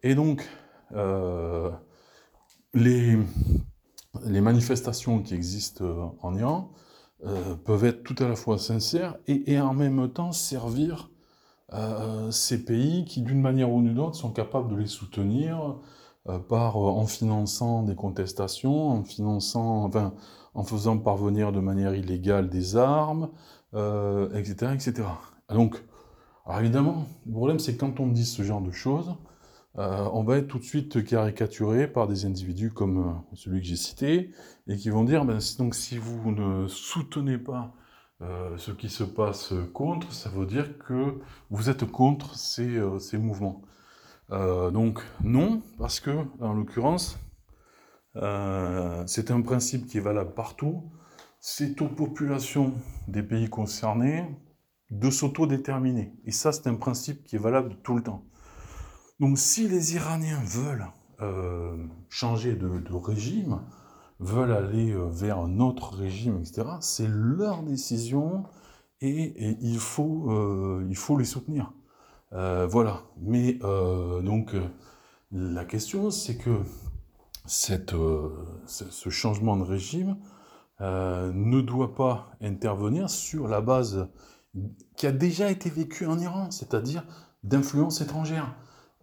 Et donc, euh, les, les, manifestations qui existent en Iran peuvent être tout à la fois sincères et, en même temps servir ces pays qui, d'une manière ou d'une autre, sont capables de les soutenir, euh, par, euh, en finançant des contestations, en finançant, en faisant parvenir de manière illégale des armes, etc., euh, etc. Donc, alors évidemment, le problème c'est quand on dit ce genre de choses, on va être tout de suite caricaturé par des individus comme celui que j'ai cité, et qui vont dire, ben, donc si vous ne soutenez pas ce qui se passe contre, ça veut dire que vous êtes contre ces, ces mouvements. donc non, parce que, en l'occurrence, c'est un principe qui est valable partout. C'est aux populations des pays concernés de s'autodéterminer. Et ça, c'est un principe qui est valable tout le temps. Donc si les Iraniens veulent euh, changer de, régime, veulent aller euh, vers un autre régime, etc., c'est leur décision et, il, faut, euh, il faut les soutenir. voilà. Mais donc la question, c'est que ce changement de régime ne doit pas intervenir sur la base qui a déjà été vécue en Iran, c'est-à-dire d'influence étrangère.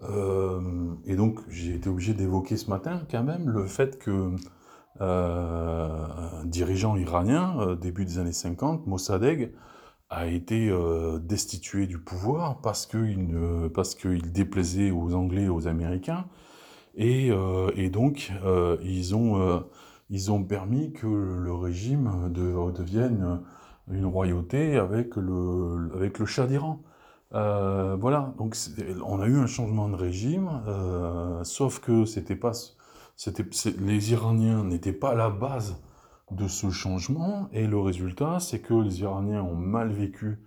Euh, et donc, j'ai été obligé d'évoquer ce matin quand même le fait que euh, un dirigeant iranien, euh, début des années 50, Mossadegh, a été destitué du pouvoir parce qu'il qu'il déplaisait aux Anglais et aux Américains. Et, et donc, ils, ont, ils ont permis que le régime devienne une royauté avec le, avec le Shah d'Iran. Euh, voilà, donc on a eu un changement de régime, euh, sauf que c'était pas, c'était, les Iraniens n'étaient pas à la base de ce changement, et le résultat, c'est que les Iraniens ont mal vécu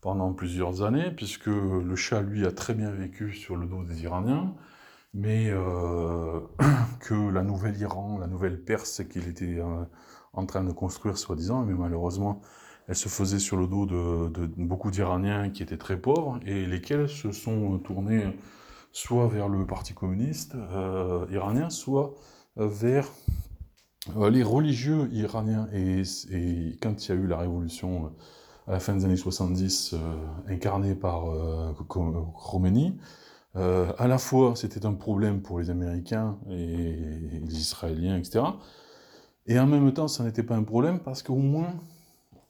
pendant plusieurs années, puisque le Shah, lui, a très bien vécu sur le dos des Iraniens, mais euh, que la nouvelle Iran, la nouvelle Perse qu'il était en train de construire, soi-disant, mais malheureusement, elle se faisait sur le dos de, beaucoup d'Iraniens qui étaient très pauvres et lesquels se sont tournés soit vers le Parti communiste euh, iranien, soit vers euh, les religieux iraniens. Et, quand il y a eu la révolution euh, à la fin des années 70, incarnée par Khomeini, à la fois c'était un problème pour les Américains et les Israéliens, etc. Et en même temps, ça n'était pas un problème parce qu'au moins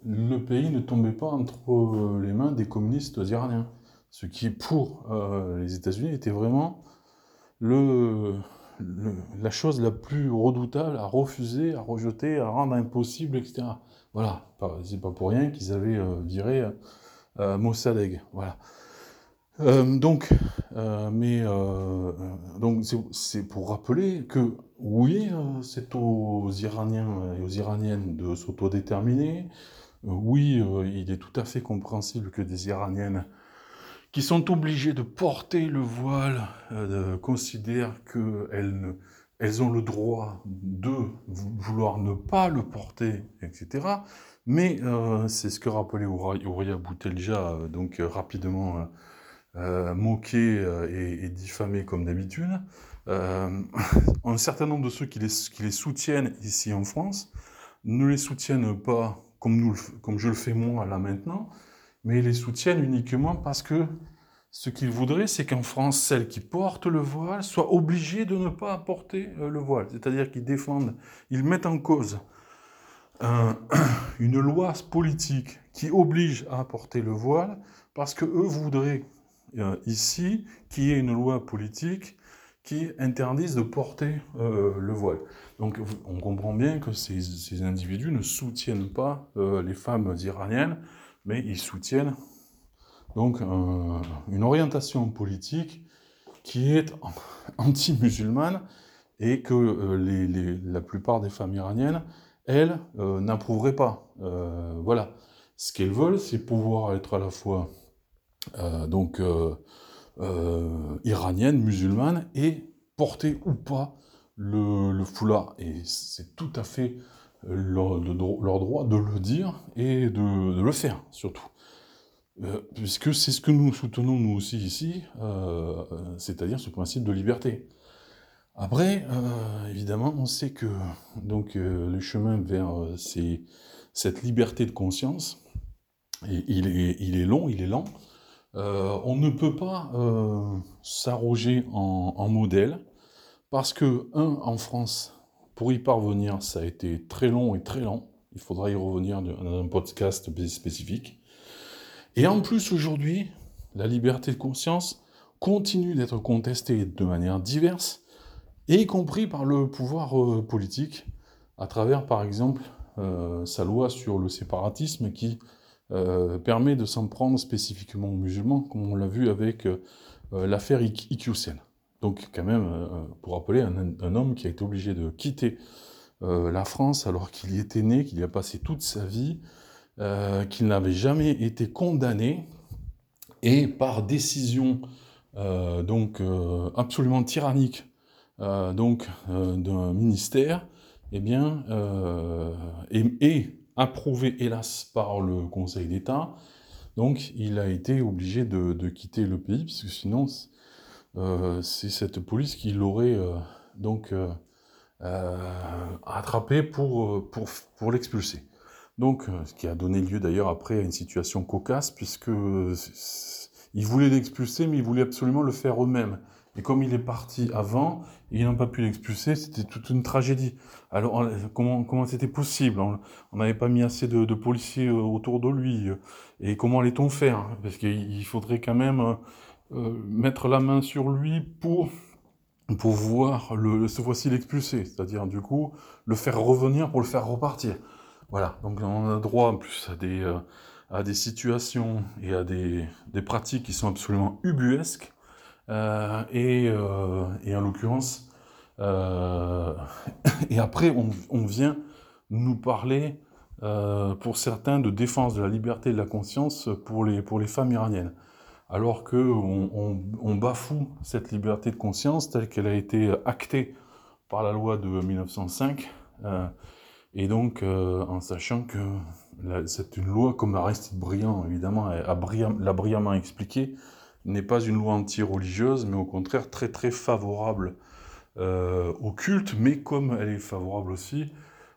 le pays ne tombait pas entre euh, les mains des communistes iraniens. Ce qui, pour euh, les États-Unis, était vraiment la chose la plus redoutable à refuser, à rejeter, à rendre impossible, etc. Voilà, c'est pas pour rien qu'ils avaient euh, viré Mossadegh. Voilà. donc, mais donc c'est pour rappeler que oui, c'est aux Iraniens et aux Iraniennes de s'autodéterminer, oui, euh, il est tout à fait compréhensible que des Iraniennes qui sont obligées de porter le voile euh, considèrent qu'elles elles ont le droit de vouloir ne pas le porter, etc. Mais c'est ce que rappelait Ouria Boutelja, donc rapidement moqué et, diffamé comme d'habitude. un certain nombre de ceux qui les soutiennent ici en France ne les soutiennent pas comme, je le fais moi là maintenant, mais ils les soutiennent uniquement parce que ce qu'ils voudraient, c'est qu'en France, celles qui portent le voile soient obligées de ne pas porter euh, le voile. C'est-à-dire qu'ils défendent, ils mettent en cause une loi politique qui oblige à porter le voile parce que eux voudraient euh, ici qu'il y ait une loi politique qui interdisent de porter euh, le voile. Donc on comprend bien que ces, individus ne soutiennent pas euh, les femmes iraniennes, mais ils soutiennent donc une orientation politique qui est anti-musulmane et que euh, la plupart des femmes iraniennes, elles, n'approuveraient pas. voilà. Ce qu'elles veulent, c'est pouvoir être à la fois donc euh, iranienne, musulmane, et porter ou pas le, foulard. Et c'est tout à fait euh, leur, droit de le dire et de, le faire, surtout. Euh, puisque c'est ce que nous soutenons nous aussi ici, c'est-à-dire ce principe de liberté. Après, évidemment, on sait que donc le chemin vers cette liberté de conscience, il, est, il est long, il est lent, euh, on ne peut pas euh, s'arroger en, modèle parce que, un, en France, pour y parvenir, ça a été très long et très lent. Il faudra y revenir dans un podcast spécifique. Et en plus, aujourd'hui, la liberté de conscience continue d'être contestée de manière diverse, y compris par le pouvoir euh, politique, à travers, par exemple, sa loi sur le séparatisme qui permet de s'en prendre spécifiquement aux musulmans, comme on l'a vu avec l'affaire Iqiyoussen. Donc quand même, pour rappeler, un, homme qui a été obligé de quitter la France alors qu'il y était né, qu'il y a passé toute sa vie, qu'il n'avait jamais été condamné, et par décision donc absolument tyrannique donc d'un ministère, eh bien, et, approuvé hélas par le Conseil d'État, donc il a été obligé de, quitter le pays, puisque sinon c'est cette police qui l'aurait donc attrapé pour, pour, pour l'expulser. Donc, ce qui a donné lieu d'ailleurs après à une situation cocasse, puisque ils voulaient l'expulser, mais ils voulaient absolument le faire eux-mêmes. Et comme il est parti avant, ils n'ont pas pu l'expulser, c'était toute une tragédie. Alors, comment comment c'était possible? On n'avait pas mis assez de, policiers euh, autour de lui. Euh, et comment allait-on faire? Parce qu'il faudrait quand même euh, mettre la main sur lui pour pouvoir le, ce fois-ci l'expulser. C'est-à-dire, du coup, le faire revenir pour le faire repartir. Voilà, donc on a droit en plus à des, à des situations et à des, des pratiques qui sont absolument ubuesques euh, et, euh, et, en l'occurrence, euh, et après, on, vient nous parler, pour certains, de défense de la liberté de la conscience pour les, pour les femmes iraniennes. Alors qu'on on, on, bafoue cette liberté de conscience telle qu'elle a été actée par la loi de 1905, et donc en sachant que c'est une loi, comme Aristide Briand, évidemment, l'a brillamment expliqué, n'est pas une loi anti-religieuse, mais au contraire très très favorable euh, au culte, mais comme elle est favorable aussi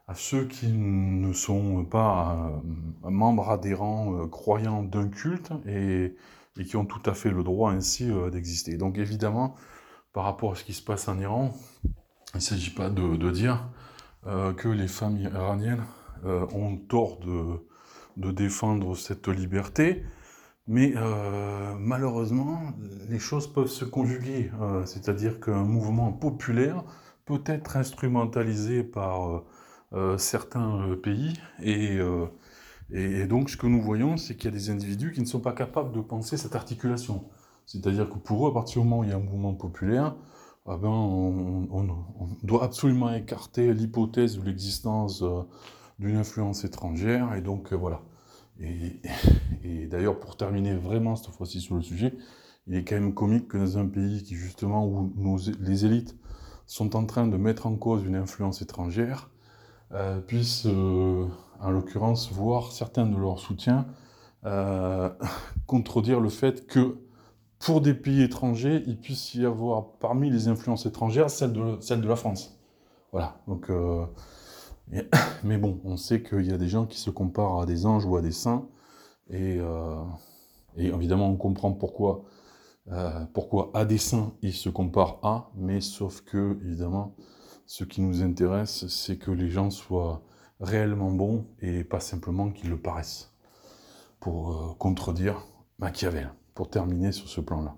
à ceux qui ne sont pas euh, membres adhérents, euh, croyants d'un culte, et, qui ont tout à fait le droit ainsi d'exister. Donc évidemment, par rapport à ce qui se passe en Iran, il ne s'agit pas de, dire que les femmes iraniennes ont tort de, de défendre cette liberté, mais euh, malheureusement, les choses peuvent se conjuguer. Euh, c'est-à-dire qu'un mouvement populaire peut être instrumentalisé par euh, certains pays. Et, donc, ce que nous voyons, c'est qu'il y a des individus qui ne sont pas capables de penser cette articulation. C'est-à-dire que pour eux, à partir du moment où il y a un mouvement populaire, ah ben, on, on, on, doit absolument écarter l'hypothèse de l'existence d'une influence étrangère. Et donc, voilà. Et, d'ailleurs, pour terminer vraiment cette fois-ci sur le sujet, il est quand même comique que dans un pays qui, justement, où les élites sont en train de mettre en cause une influence étrangère, euh, puissent, euh, en l'occurrence, voir certains de leurs soutiens euh, contredire le fait que pour des pays étrangers, il puisse y avoir parmi les influences étrangères celle de, celle de la France. Voilà, donc mais bon, on sait qu'il y a des gens qui se comparent à des anges ou à des saints, et, euh, évidemment on comprend pourquoi, euh, pourquoi à des saints ils se comparent à, mais sauf que évidemment ce qui nous intéresse c'est que les gens soient réellement bons et pas simplement qu'ils le paraissent, pour euh, contredire Machiavel, pour terminer sur ce plan-là.